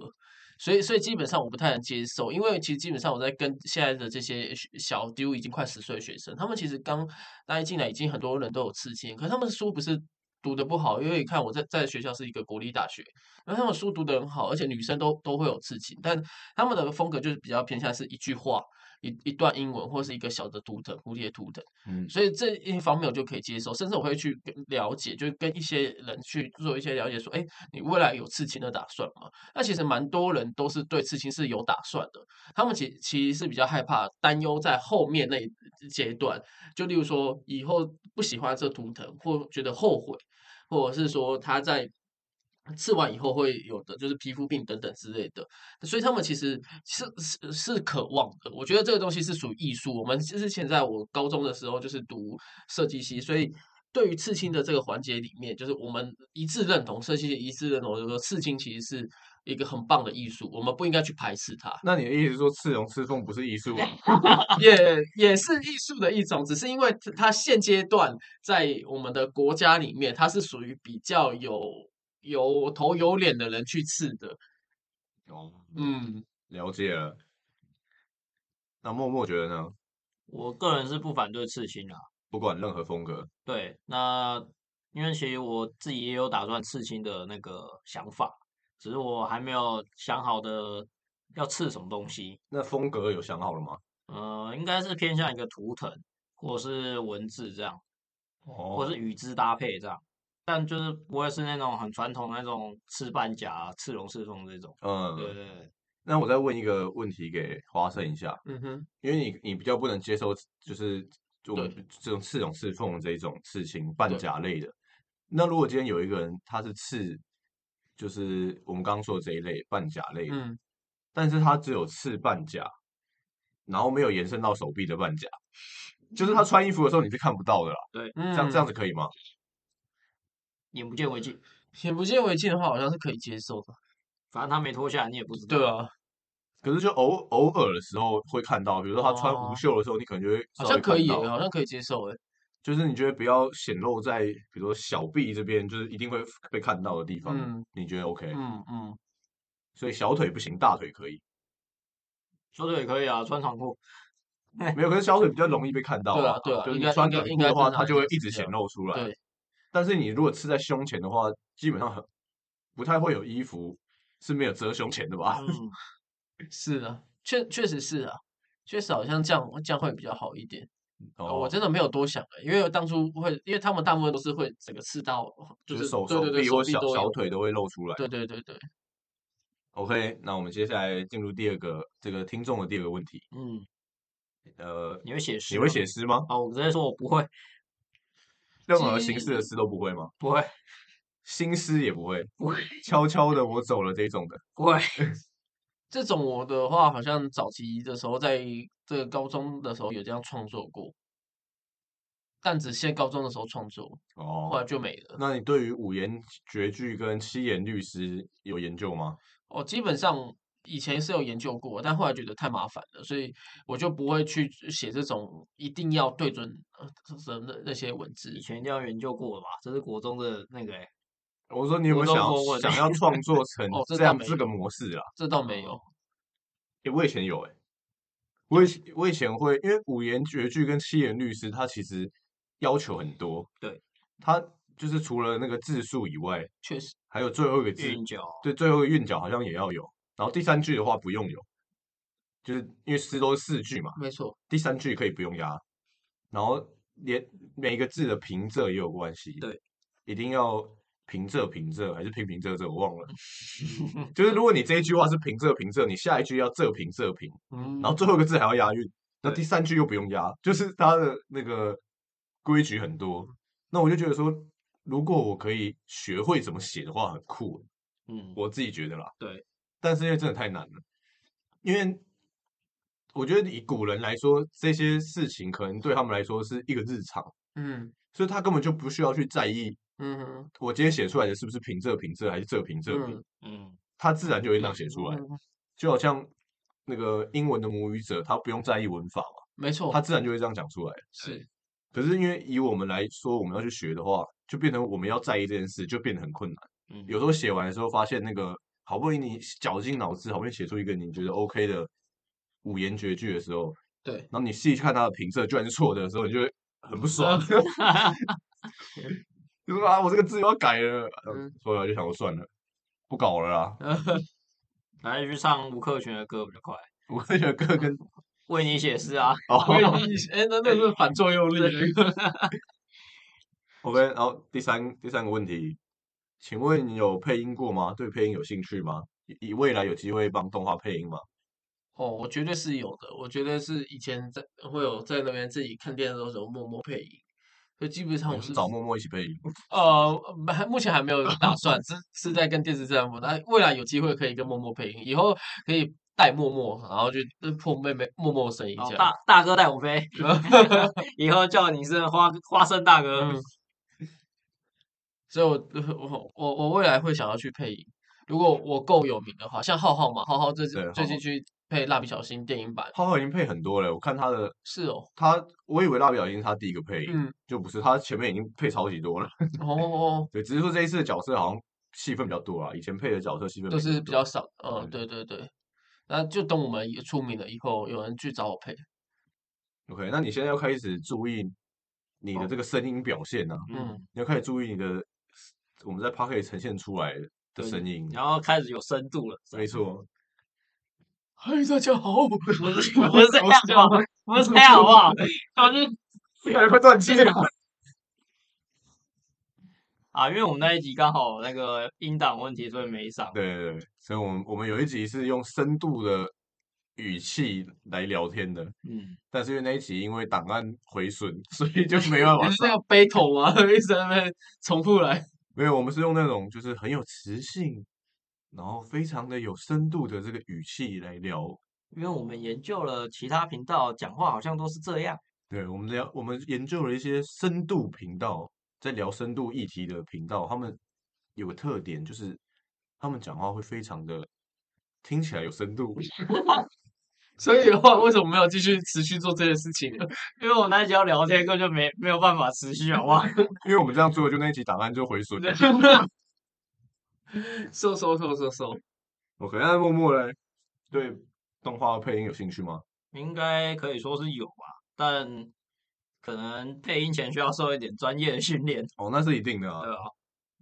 所以所以基本上我不太能接受，因为其实基本上我在跟现在的这些小丢已经快十岁的学生，他们其实刚大一进来已经很多人都有刺青，可是他们的书不是读的不好，因为你看我在在学校是一个国立大学，然后他们书读的很好，而且女生都都会有刺青，但他们的风格就是比较偏向是一句话，一一段英文或是一个小的图腾，蝴蝶图腾。嗯，所以这一方面我就可以接受，甚至我会去跟了解，就是跟一些人去做一些了解，说，哎，你未来有刺青的打算吗？那其实蛮多人都是对刺青是有打算的，他们其其实是比较害怕、担忧在后面那一阶段，就例如说以后不喜欢这图腾，或觉得后悔，或者是说他在。刺完以后会有的就是皮肤病等等之类的，所以他们其实是是是渴望的。我觉得这个东西是属于艺术。我们之前在我高中的时候就是读设计系，所以对于刺青的这个环节里面，就是我们一致认同设计系一致认同，就是说刺青其实是一个很棒的艺术，我们不应该去排斥它。那你的意思是说刺龙刺凤不是艺术吗？也也是艺术的一种，只是因为它现阶段在我们的国家里面，它是属于比较有。有头有脸的人去刺的，哦，嗯，了解了。那默默觉得呢？我个人是不反对刺青啊，不管任何风格。对，那因为其实我自己也有打算刺青的那个想法，只是我还没有想好的要刺什么东西。那风格有想好了吗？呃，应该是偏向一个图腾，或是文字这样，哦，或是与之搭配这样。但就是不会是那种很传统那种刺半甲、刺龙、刺凤这种。嗯，对对对。那我再问一个问题给花生一下，嗯哼，因为你你比较不能接受就是我们这种刺龙、刺凤这种刺青半甲类的。那如果今天有一个人他是刺，就是我们刚刚说的这一类半甲类的，嗯，但是他只有刺半甲，然后没有延伸到手臂的半甲，就是他穿衣服的时候你是看不到的啦。对，这样这样子可以吗？眼不见为净，眼不见为净的话，好像是可以接受的。反正他没脱下来，你也不知道。对啊，可是就偶偶尔的时候会看到，比如说他穿无袖的时候，你可能就会好像可以，好像可以接受诶。就是你觉得不要显露在，比如说小臂这边，就是一定会被看到的地方，你觉得 OK？嗯嗯。所以小腿不行，大腿可以。小腿也可以啊，穿长裤。没有，可是小腿比较容易被看到。对啊，对啊。就是你穿短裤的话，它就会一直显露出来。对。但是你如果刺在胸前的话，基本上很不太会有衣服是没有遮胸前的吧？嗯，是啊，确确实是啊，确实好像这样这样会比较好一点。哦，我真的没有多想因为当初会，因为他们大部分都是会整个刺到，就是手手臂或小小腿都会露出来。对对对对。OK，那我们接下来进入第二个这个听众的第二个问题。嗯，呃，你会写诗？你会写诗吗？哦，我直接说我不会。任何形式的诗都不会吗？不会，新诗也不会，不会。悄悄的我走了这种的，不会。这种我的话，好像早期的时候，在这个高中的时候有这样创作过，但只限高中的时候创作，哦，后来就没了。那你对于五言绝句跟七言律诗有研究吗？哦，基本上。以前是有研究过，但后来觉得太麻烦了，所以我就不会去写这种一定要对准呃那那些文字。以前一定要研究过吧？这是国中的那个哎。我说你有没有想要想要 创作成这样这个模式啊？这倒没有。哎，我以前有哎，我以我以前会，因为五言绝句跟七言律诗，它其实要求很多。对。它就是除了那个字数以外，确实还有最后一个字韵脚。对，最后一个韵脚好像也要有。然后第三句的话不用有，就是因为诗都是四句嘛，没错。第三句可以不用押，然后连每一个字的平仄也有关系，对，一定要平仄平仄还是平平仄仄，我忘了。就是如果你这一句话是平仄平仄，你下一句要仄平仄平，然后最后一个字还要押韵，那第三句又不用押，就是它的那个规矩很多。那我就觉得说，如果我可以学会怎么写的话，很酷。嗯，我自己觉得啦。对。但是因为真的太难了，因为我觉得以古人来说，这些事情可能对他们来说是一个日常，嗯，所以他根本就不需要去在意，嗯哼，我今天写出来的是不是平仄平仄还是仄平仄平，嗯，他自然就会这样写出来，就好像那个英文的母语者，他不用在意文法嘛，没错，他自然就会这样讲出来，是，可是因为以我们来说，我们要去学的话，就变成我们要在意这件事，就变得很困难，嗯，有时候写完的时候发现那个。好不容易你绞尽脑汁，好不容易写出一个你觉得 OK 的五言绝句的时候，对，然后你细看它的评测，居然是错的时候，你就会很不爽，就说啊，我这个字又要改了，所以我就想说算了，不搞了啦。来去唱吴克群的歌比较快，吴克群的歌跟 为你写诗啊，哦威尼哎，那那是反作用力。，OK，然后第三第三个问题，请问你有配音过吗？对配音有兴趣吗？以以未来有机会帮动画配音吗？哦，我绝对是有的。我觉得是以前在会有在那边自己看电视的时候默默配音，所以基本上我是是找默默一起配音。呃，还目前还没有打算，是是在跟电视这样播。那未来有机会可以跟默默配音，以后可以带默默，然后就破妹妹默默的声音然后这样。大大哥带我飞 以后叫你是花花生大哥。嗯，所以我我我我未来会想要去配音。如果我够有名的话，像浩浩嘛，浩浩最近最近去配蜡笔小新电影版，浩浩已经配很多了，我看他的是哦，他，我以为蜡笔小新是他第一个配音，嗯，就不是，他前面已经配超级多了。哦，对，只是说这一次的角色好像戏份比较多啊，以前配的角色戏份都是比较少，嗯，对对对。那就等我们也出名了以后，有人去找我配，OK，那你现在要开始注意你的这个声音表现啊，嗯，你要开始注意你的我们在 p o c k e t 呈现出来的对声音。然后开始有深度了，没错，嗨，大家好，不是 不是这样好不好？不是这 样好不好？我是 越来越快断气了。啊，因为我们那一集刚好那个音档问题，所以没上。对对对，所以我们我们有一集是用深度的语气来聊天的，嗯，但是因为那一集因为档案毁损，所以就没办法你是那上。个 battle 吗？一直在那边重复来，没有，我们是用那种就是很有磁性，然后非常的有深度的这个语气来聊。因为我们研究了其他频道讲话好像都是这样。对，我们聊，我们研究了一些深度频道，在聊深度议题的频道，他们有个特点，就是他们讲话会非常的听起来有深度。所以的话，为什么没有继续持续做这件事情呢？因为我那一集要聊天，根本就没没有办法持续，好不好？因为我们这样做，就那一集档案就回损了。收收收收收，OK，那默默嘞，对动画配音有兴趣吗？应该可以说是有吧，但可能配音前需要受一点专业的训练，哦，那是一定的啊。对吧？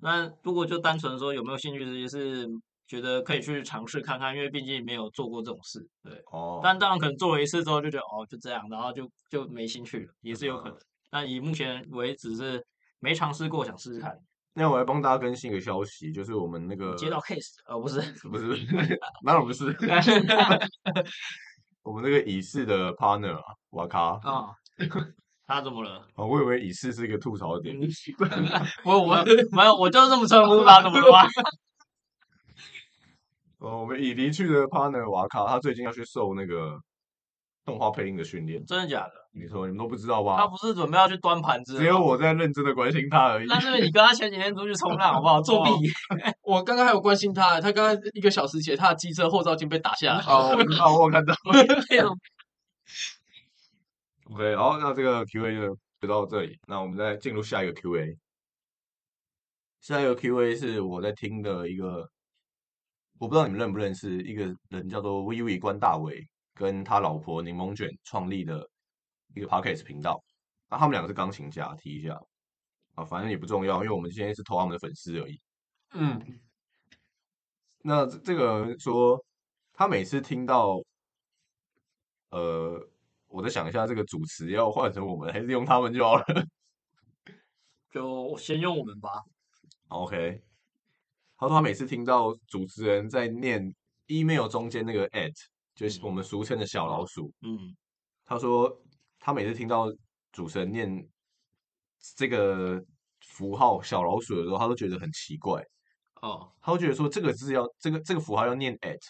那如果就单纯说有没有兴趣，这些是觉得可以去尝试看看，因为毕竟没有做过这种事，对。哦，但当然可能做了一次之后就觉得哦就这样，然后就就没兴趣了，也是有可能。但以目前为止是没尝试过，想试试看。那我来帮大家更新一个消息，就是我们那个接到 case，呃不是，不是，当然不是，我们那个乙式的 partner 啊，瓦卡啊，他怎么了？啊，我以为乙式是一个吐槽点，我我没有，我就是这么称呼他，怎么了吗？哦，我们已离去的 partner 瓦卡，他最近要去受那个动画配音的训练，真的假的？你说你们都不知道吧？他不是准备要去端盘子了？只有我在认真的关心他而已。但是你跟他前几天出去冲浪，好不好？作弊。我刚刚还有关心他，他刚刚一个小时前他的机车后照镜被打下来，哦，我看到。OK，好，那这个 Q&A 就就到这里，那我们再进入下一个 Q&A。下一个 Q&A 是我在听的一个，我不知道你们认不认识一个人，叫做 Vivi 关大伟，跟他老婆柠檬卷创立的一个 Podcast 频道。那他们两个是钢琴家，提一下啊，反正也不重要，因为我们今天是投他们的粉丝而已。嗯，那这这个人说，他每次听到，呃，我在想一下，这个主持要换成我们，还是用他们就好了。就先用我们吧。OK，他说他每次听到主持人在念 email 中间那个 at，就是我们俗称的小老鼠，嗯，他说他每次听到主持人念这个符号小老鼠的时候，他都觉得很奇怪。哦，他会觉得说这个字要这个这个符号要念 at，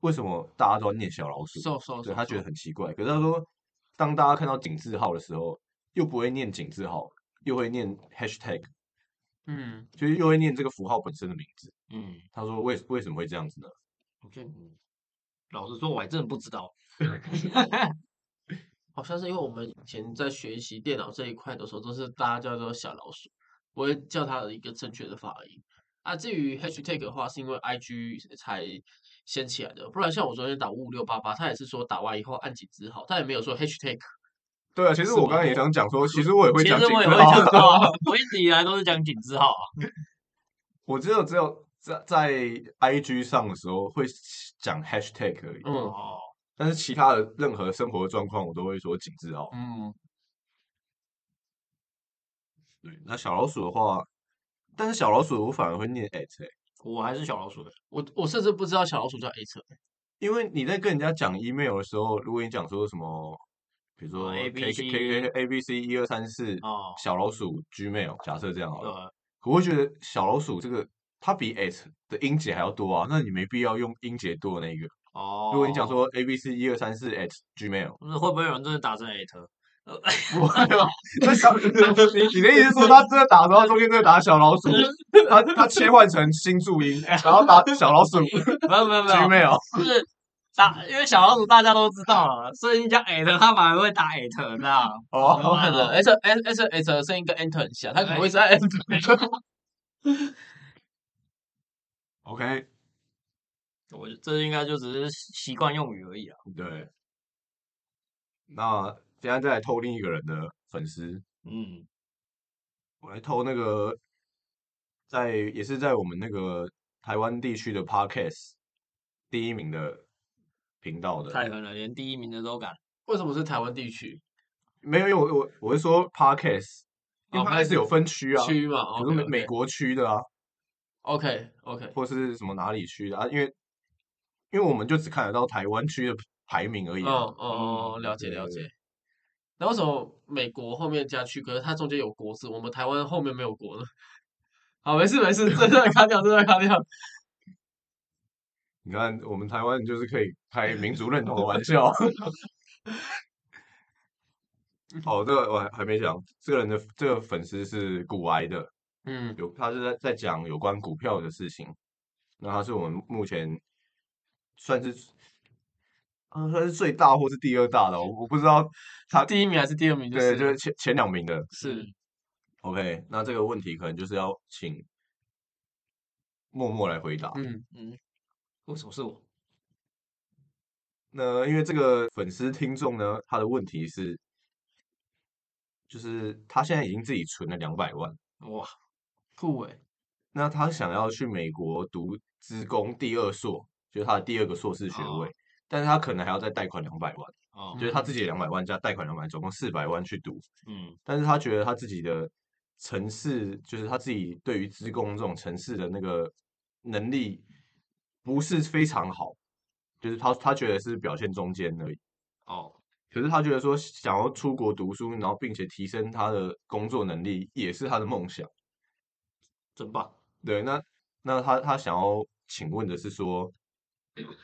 为什么大家都要念小老鼠？对他觉得很奇怪。可是他说，当大家看到井字号的时候，又不会念井字号，又会念 hashtag，嗯，就是又会念这个符号本身的名字。嗯，他说为为什么会这样子呢？我觉得老实说，我还真的不知道。好像是因为我们以前在学习电脑这一块的时候，都是大家叫做小老鼠，不会叫它的一个正确的发音。啊，至于 hashtag 的话，是因为 IG 才掀起来的，不然像我昨天打五五六八八，他也是说打完以后按几字号，他也没有说 hashtag。对啊，其实我刚刚也想讲说，其实我也会其讲井实我也会字号讲 我一直以来都是讲井字号啊。我只有只有在在 IG 上的时候会讲 hashtag 而已。嗯，哦，但是其他的任何生活状况，我都会说井字号。嗯，对，那小老鼠的话，但是小老鼠我反而会念 at，、欸、我还是小老鼠的。我我甚至不知道小老鼠叫 A 车，因为你在跟人家讲 email 的时候，如果你讲说什么，比如说哦 K K ABC K K A B C 一二三四哦小老鼠 Gmail，假设这样好了，对，我会觉得小老鼠这个它比 at 的音节还要多啊，那你没必要用音节多的那一个。哦，如果你讲说 A B C 一二三四 at Gmail，不是会不会有人真的打成 at？不会吧？那小 你你的意思是说他真的打的时候，他中间真的打小老鼠，他他切换成新注音，然后打小老鼠没有没有没有，Gmail。就是打，因为小老鼠大家都知道了，所以你讲 at，他反而会打 at，你知道吗？哦，有可能 S S S S 的声音跟 Enter 很像，它可能会是在 Enter。OK，我这应该就只是习惯用语而已啊。对。那现在再来偷另一个人的粉丝，嗯，我来偷那个在也是在我们那个台湾地区的 Podcast 第一名的频道的，太狠了，连第一名的都敢。为什么是台湾地区没有，因为我我我是说 Podcast，因为哦 Podcast 有分区啊，区嘛？比如说美美国区的啊，OK OK，或是什么哪里区的啊，因为因为我们就只看得到台湾区的排名而已嗯啊。哦哦，了解了解。那为什么美国后面加区，可是它中间有国字，我们台湾后面没有国呢？好，没事没事，这段 卡掉，这段卡掉。你看，我们台湾就是可以开民族认同的玩 笑。哦，这个我还还没讲，这个人的这个粉丝是股癌的，嗯有他是在在讲有关股票的事情。那他是我们目前算是，啊，算是最大或是第二大的，我我不知道他第一名还是第二名？对，是就是前前两名的。是 OK，那这个问题可能就是要请默默来回答。嗯嗯，为什么是我？那因为这个粉丝听众呢，他的问题是，就是他现在已经自己存了两百万，哇，酷诶，那他想要去美国读职工第二硕，就是他的第二个硕士学位，哦但是他可能还要再贷款两百万，哦，就是他自己的两百万加贷款两百，总共四百万去读，嗯。但是他觉得他自己的城市，就是他自己对于职工这种城市的那个能力不是非常好，就是他他觉得是表现中间而已。哦，可是他觉得说想要出国读书，然后并且提升他的工作能力，也是他的梦想。真棒。对，那那他他想要请问的是说，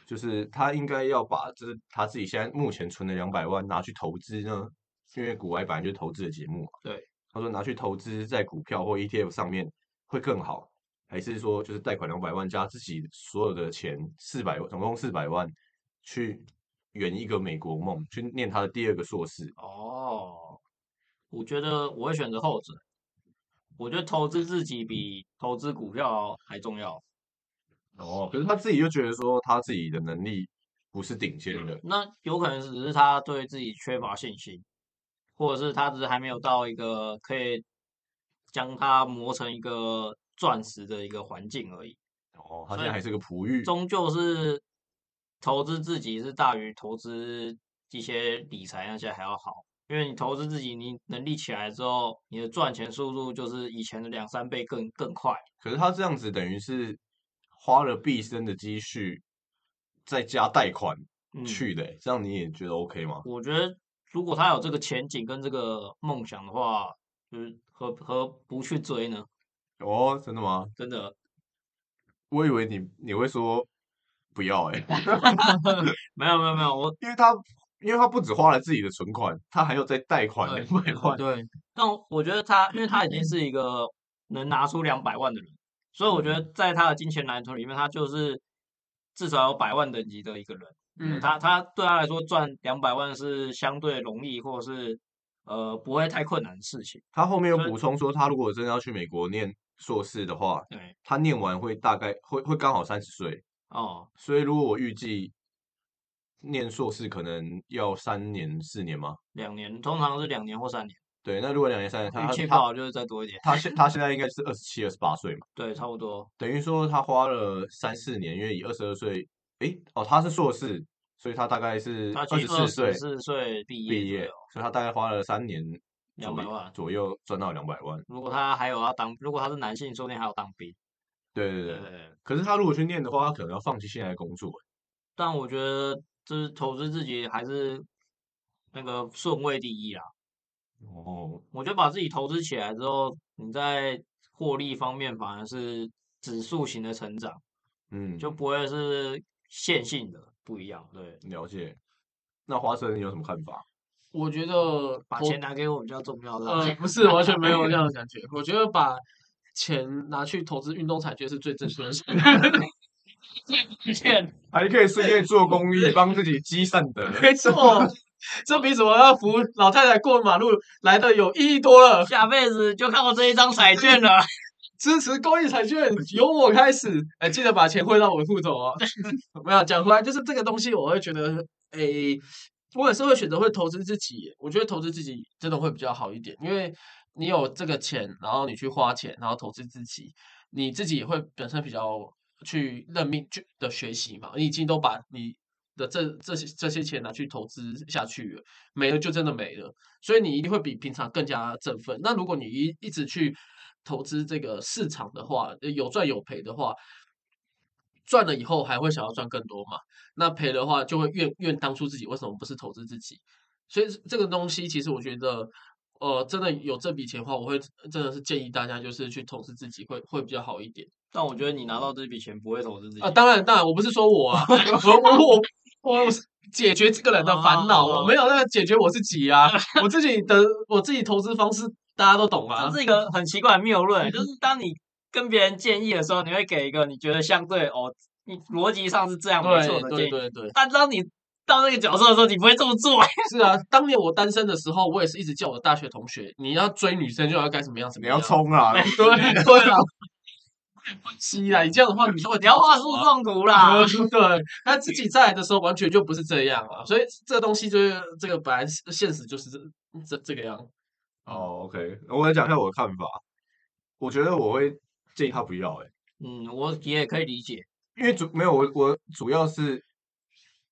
就是他应该要把就是他自己现在目前存的两百万拿去投资呢？因为股外本来就是投资的节目嘛。对，他说拿去投资在股票或 ETF 上面会更好，还是说就是贷款两百万加自己所有的钱四百总共四百万去圆一个美国梦，去念他的第二个硕士？哦，我觉得我会选择后者。我觉得投资自己比投资股票还重要。哦，可是他自己就觉得说他自己的能力不是顶尖的。那有可能只是他对自己缺乏信心，或者是他只是还没有到一个可以将它磨成一个钻石的一个环境而已。哦，他现在还是个璞玉。终究是投资自己是大于投资一些理财那些还要好，因为你投资自己，你能力起来之后，你的赚钱速度就是以前的两三倍更更快。可是他这样子等于是花了毕生的积蓄，再加贷款嗯，去的欸、这样你也觉得 OK 吗？我觉得如果他有这个前景跟这个梦想的话，就是何何不去追呢？哦，真的吗？真的，我以为你你会说不要 哎、没有没有没有，我因为他因为他不止花了自己的存款，他还要再贷款对两百万。对，但我觉得他，因为他已经是一个能拿出两百万的人，所以我觉得在他的金钱蓝图里面，他就是至少有百万等级的一个人。嗯，他他对他来说赚两百万是相对容易，或者是呃不会太困难的事情。他后面又补充说，他如果真的要去美国念硕士的话，对，他念完会大概会会刚好三十岁，哦，所以如果我预计念硕士可能要三年四年吗？两年通常是两年或三年，对，那如果两年三年，他运气不他好就是再多一点。他现他现在应该是二十七、二十八岁嘛，对，差不多。等于说他花了三四年，因为以二十二岁，诶，哦，他是硕士，所以他大概是二十四岁毕业毕业，所以他大概花了三年左200万左右赚到两百万。如果他还有要当，如果他是男性，说不定还要当兵。对对对，对，可是他如果去念的话，他可能要放弃现在的工作。但我觉得就是投资自己还是那个顺位第一啊。哦，我觉得把自己投资起来之后，你在获利方面反而是指数型的成长，嗯，就不会是线性的不一样。对，了解。那花生你有什么看法？我觉得把钱拿给我比较重要的。呃，不是完全没有这样的感觉。我觉得把钱拿去投资运动彩券是最正确的事。钱 还可以顺便做公益，帮自己积善德。没错，这比什么要扶老太太过马路来的有意义多了。下辈子就靠这一张彩券了。支持公益彩券，由我开始。哎，记得把钱汇到我的户头哦。没有讲回来，就是这个东西，我会觉得，哎，我也是会选择会投资自己。我觉得投资自己真的会比较好一点，因为你有这个钱，然后你去花钱，然后投资自己，你自己也会本身比较去认命去的学习嘛。你已经都把你的这这些这些钱拿去投资下去了，没了就真的没了，所以你一定会比平常更加振奋。那如果你一一直去投资这个市场的话，有赚有赔的话，赚了以后还会想要赚更多嘛？那赔的话就会怨怨当初自己为什么不是投资自己？所以这个东西其实我觉得，呃，真的有这笔钱的话，我会真的是建议大家就是去投资自己会会比较好一点。但我觉得你拿到这笔钱不会投资自己啊，当然当然，我不是说我啊，我我我我是解决这个人的烦恼，哦我没有那个解决我自己啊，我自己的我自己投资方式大家都懂啊这。是一个很奇怪的谬论，就是当你跟别人建议的时候，你会给一个你觉得相对哦，你逻辑上是这样没错的建议。对对对，但当你到那个角色的时候，你不会这么做。是啊，当年我单身的时候，我也是一直叫我的大学同学，你要追女生就要该怎么样怎么样。你要冲啊！对对啊，是啊，你这样的话，你就会 你要画树啊。状图啦。呃对，他自己在来的时候完全就不是这样啊，所以这个东西就是这个本来是现实就是这这这个样。哦，OK，我来讲一下我的看法。我觉得我会建议他不要、欸，嗯，我也可以理解。因为主没有我我主要是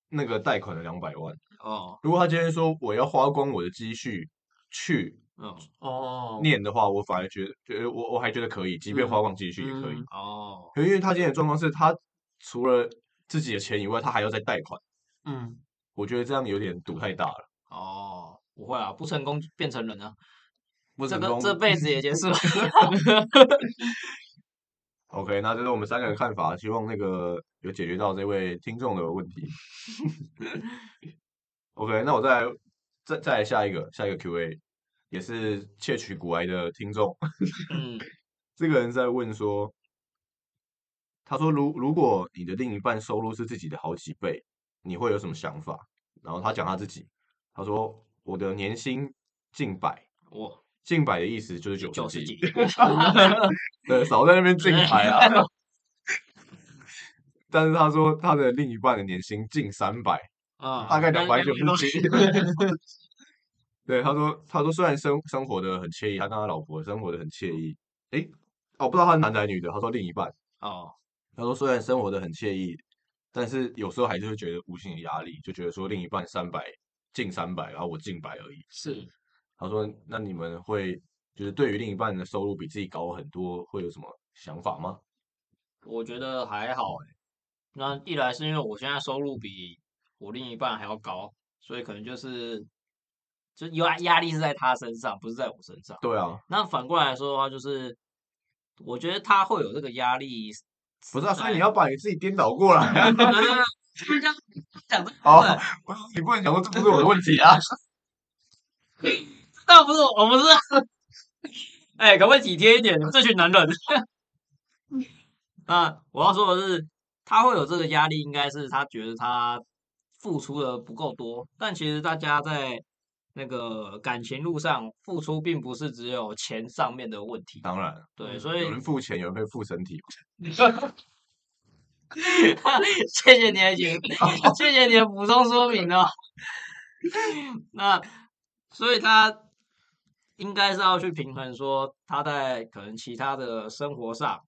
那个贷款的两百万。哦，如果他今天说我要花光我的积蓄去嗯，哦，念的话，我反而觉得觉得我我还觉得可以，即便花光积蓄也可以。嗯哦，可因为他今天的状况是他除了自己的钱以外，他还要再贷款，嗯，我觉得这样有点赌太大了。哦，不会啊，不成功变成人啊，这个不成功这辈子也结束了。OK，那这是我们三个人看法，希望那个有解决到这位听众的问题。OK，那我再来再再来下一个下一个 Q&A，也是窃取古癌的听众，嗯，这个人在问说，他说如如果你的另一半收入是自己的好几倍，你会有什么想法？然后他讲他自己，他说我的年薪近百，我近百的意思就是九十几九十几，，对，少在那边近百啊。但是他说他的另一半的年薪近三百，啊，大概那两百九那十几。对，他说他说虽然生生活的很惬意，他跟他老婆生活的很惬意。诶，哦，不知道他是男的还是女的。他说另一半，哦，他说虽然生活的很惬意，但是有时候还是会觉得无形的压力，就觉得说另一半三百近三百，然后我近百而已。是他说那你们会就是对于另一半的收入比自己高很多，会有什么想法吗？我觉得还好诶。那一来是因为我现在收入比我另一半还要高，所以可能就是就压压力是在他身上，不是在我身上。对啊，那反过来说的话，就是我觉得他会有这个压力。不是啊，所以你要把你自己颠倒过来啊。这样讲这个哦部分，不是你不能讲说这不是我的问题啊。但不是我，不是啊。哎，可不可以体贴一点？你们这群男人。那我要说的是，他会有这个压力，应该是他觉得他付出的不够多。但其实大家在那个感情路上付出，并不是只有钱上面的问题。当然，对，所以有人付钱，有人会付身体。谢谢你的解，谢谢你的补充说明哦。那所以他应该是要去平衡，说他在可能其他的生活上，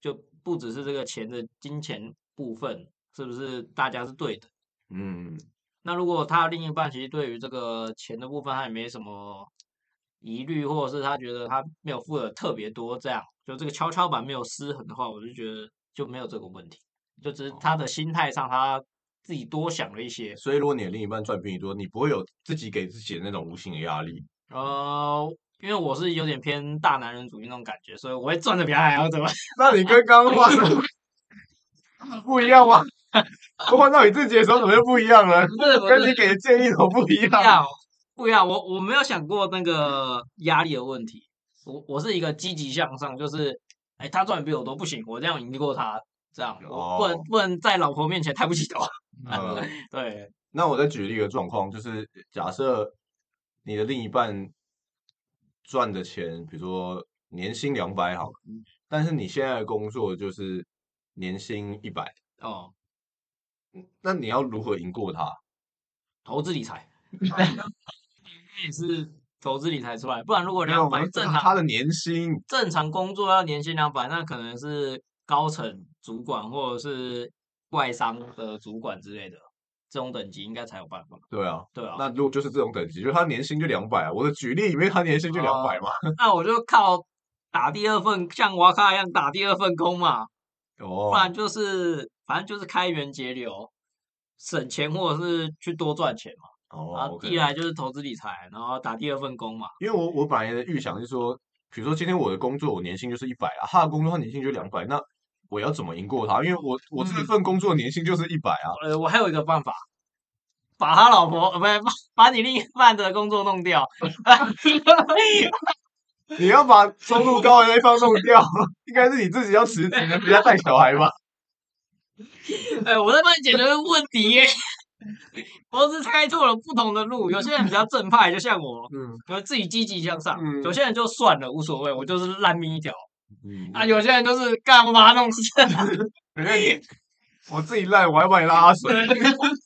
就不只是这个钱的金钱部分，是不是大家是对的？嗯，那如果他另一半其实对于这个钱的部分他也没什么疑虑，或者是他觉得他没有付的特别多，这样就这个跷跷板没有失衡的话，我就觉得就没有这个问题，就只是他的心态上他自己多想了一些。所以如果你的另一半赚比你多，你不会有自己给自己的那种无形的压力。呃，因为我是有点偏大男人主义那种感觉，所以我会赚的比他还要多。那你跟刚刚话说 不一样吗？我换到你自己的时候怎么就不一样了？不是不是跟你给的建议怎么不一不一样？不一样。我我没有想过那个压力的问题。我我是一个积极向上，就是哎，他赚的比我多，不行，我这样赢过他，这样我不能哦不能在老婆面前抬不起头。嗯，对，那我再举例一个状况，就是假设你的另一半赚的钱，比如说年薪两百好了，但是你现在的工作就是年薪一百，哦，那你要如何赢过他？投资理财 也是投资理财出来，不然如果两百正常他的年薪正常工作要年薪两百，那可能是高层主管或者是外商的主管之类的，这种等级应该才有办法。对啊，对啊，那如果就是这种等级，就是他年薪就两百啊。我的举例，因为他年薪就两百嘛。那我就靠打第二份，像瓦卡一样打第二份工嘛，哦不哦，然就是反正就是开源节流，省钱或者是去多赚钱嘛。然哦后，OK 一来就是投资理财，然后打第二份工嘛。因为我我本来的预想是说，比如说今天我的工作我年薪就是一百啊，他的工作他年薪就两百，那我要怎么赢过他？因为我我这份工作年薪就是一百啊。呃，我还有一个办法，把他老婆呃不是把 把你另一半的工作弄掉。你要把收入高的那一方弄掉，应该是你自己要辞职，不要带小孩吧？哎，我在帮你解决问题耶。我是开拓了不同的路，有些人比较正派，就像我，嗯，有自己积极向上；嗯有些人就算了，无所谓，我就是烂命一条。嗯啊，有些人就是干我把他弄死。因 为我自己烂，我还帮你拉水。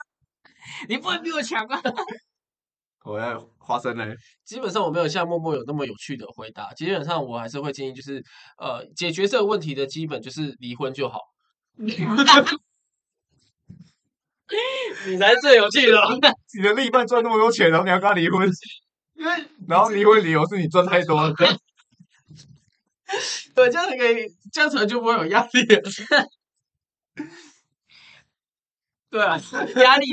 你不能比我强啊！我要花生嘞，基本上我没有像默默有那么有趣的回答，基本上我还是会建议就是呃解决这个问题的基本就是离婚就好。你才是最有趣的。你的另一半赚那么多钱，然后你要跟他离婚，因为然后离婚理由是你赚太多了。对，这样才可以，这样才就不会有压力了。对啊，压力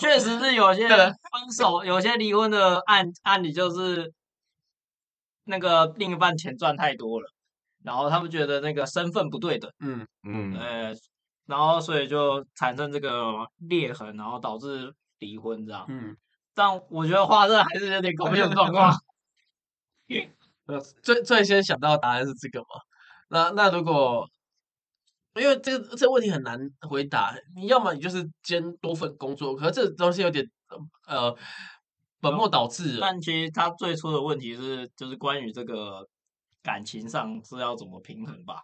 确实是有些分手、有些离婚的案案例，就是那个另一半钱赚太多了，然后他们觉得那个身份不对等，嗯，嗯，呃，然后所以就产生这个裂痕，然后导致离婚这样。嗯，但我觉得花生还是有点搞不清楚状况。呃，最最先想到的答案是这个嘛？那那如果因为这个这个问题很难回答，你要么你就是兼多份工作，可是这东西有点呃本末倒置。但其实他最初的问题是，就是关于这个感情上是要怎么平衡吧？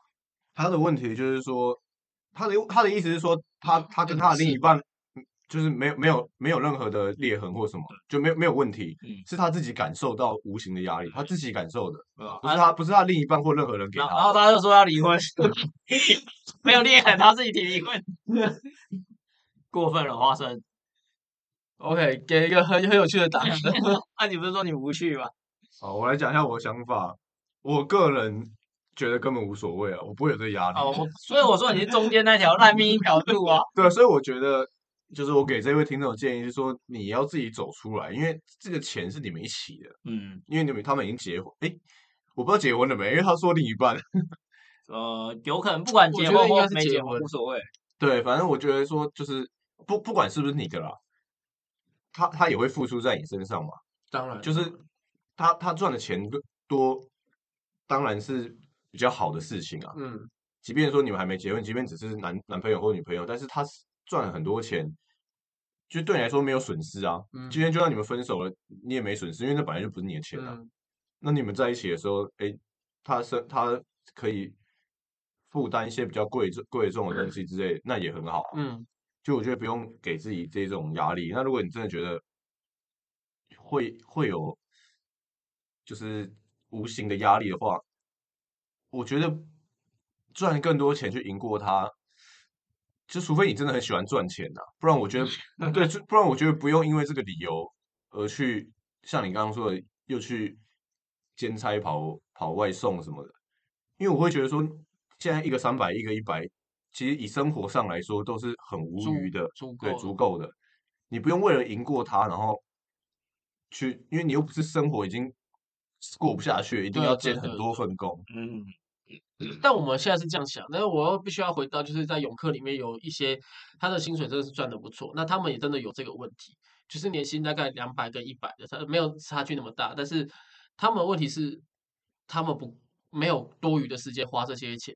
他的问题就是说，他的他的意思是说，他他跟他的另一半，嗯就是没有没有没有任何的裂痕或什么，就没有没有问题，嗯是他自己感受到无形的压力，他自己感受的？不是他不是他另一半或任何人给然后然他。后他就说要离婚，没有裂痕，他自己提离婚，过分了，花生。OK，给一个很很有趣的答案。那、你不是说你无趣吗？好，我来讲一下我的想法。我个人觉得根本无所谓啊，我不会有这个压力。哦，我所以我说你是中间那条烂命一条路啊。对，所以我觉得，就是我给这位听众的建议是说，你要自己走出来，因为这个钱是你们一起的，嗯，因为你们他们已经结婚，诶，我不知道结婚了没，因为他说另一半。呃，有可能不管结婚觉得应该是或没结婚结婚无所谓。对，反正我觉得说，就是不不管是不是你的啦，他他也会付出在你身上嘛。当然，就是他他赚的钱多，当然是比较好的事情啊。嗯，即便说你们还没结婚，即便只是男男朋友或女朋友，但是他赚了很多钱，就对你来说没有损失啊。嗯今天就算你们分手了，你也没损失，因为那本来就不是你的钱啊。嗯那你们在一起的时候，哎，他是他可以负担一些比较贵重贵重的东西之类的，那也很好啊。嗯就我觉得不用给自己这种压力。那如果你真的觉得会会有就是无形的压力的话，我觉得赚更多钱去赢过他，就除非你真的很喜欢赚钱呐、不然我觉得 对，不然我觉得不用因为这个理由而去像你刚刚说的，又去兼差跑跑外送什么的，因为我会觉得说，现在一个三百，一个一百，其实以生活上来说都是很无余的，对，足够的足够的，你不用为了赢过他，然后去，因为你又不是生活已经过不下去，一定要兼很多份工。嗯，但我们现在是这样想，那我必须要回到，就是在永客里面有一些他的薪水真的是赚的不错，那他们也真的有这个问题，就是年薪大概两百跟一百的，他没有差距那么大，但是他们问题是他们不没有多余的时间花这些钱，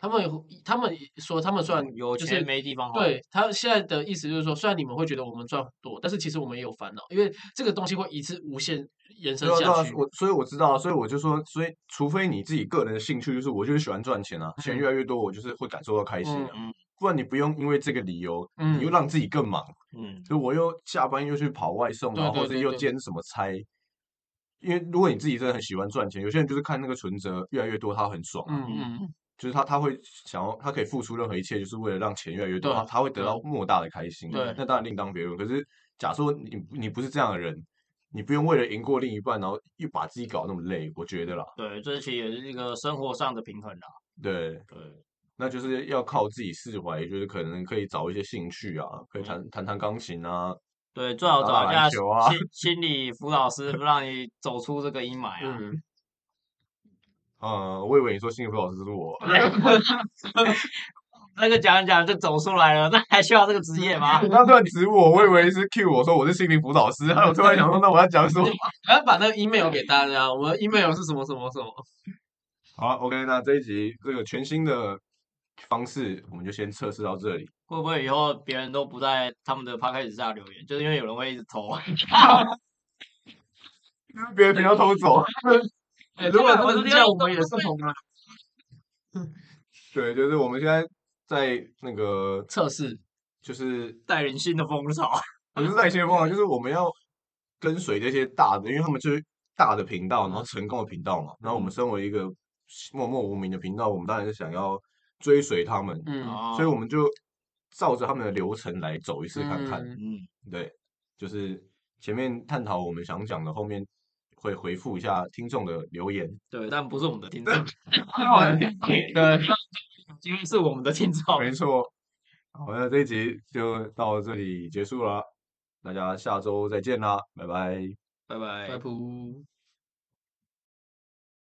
他们有他们说他们虽然就是有钱没地方花。对他现在的意思就是说，虽然你们会觉得我们赚很多，但是其实我们也有烦恼，因为这个东西会一直无限延伸下去。我所以我知道啊，所以我就说，所以除非你自己个人的兴趣，就是我就是喜欢赚钱啊，钱嗯越来越多，我就是会感受到开心啊，嗯不然你不用因为这个理由，你又嗯让自己更忙，嗯，就我又下班又去跑外送啊，或者又兼什么差。因为如果你自己真的很喜欢赚钱，有些人就是看那个存折越来越多，他很爽嗯嗯，就是他他会想要，他可以付出任何一切，就是为了让钱越来越多，他他会得到莫大的开心。对那当然另当别论。可是假说你你不是这样的人，你不用为了赢过另一半，然后又把自己搞那么累，我觉得啦，对，这其实也是一个生活上的平衡啦。对，对，那就是要靠自己释怀，就是可能可以找一些兴趣啊，可以弹弹弹钢琴啊，对，最好找一下心心理辅导师，让你走出这个阴霾啊。嗯，呃，我以为你说心理辅导师是我，那个讲一讲就走出来了，那还需要这个职业吗你？刚突然指我，我以为是 cue 我说我是心理辅导师，还有突然想说，那我要讲什么？我要把那个 email 给大家，我们的 email 是什么什么什么。好，OK，那这一集这个全新的方式，我们就先测试到这里。会不会以后别人都不在他们的 p 开始下留言，就是因为有人会一直投。别人频道偷走。哎，如果我真的是这样，我们也是红了。对，就是我们现在在那个，测试，就是带人新的风潮。不是带新的风潮，就是我们要跟随这些大的，因为他们就是大的频道，然后成功的频道嘛。然后我们身为一个默默无名的频道，我们当然是想要追随他们，所以我们就照着他们的流程来走一次看看。嗯嗯，对，就是前面探讨我们想讲的，后面会回复一下听众的留言。对，但不是我们的听众 对，今天是我们的听众。没错。好，那这一集就到这里结束了，大家下周再见啦，拜拜。拜拜拜。拜。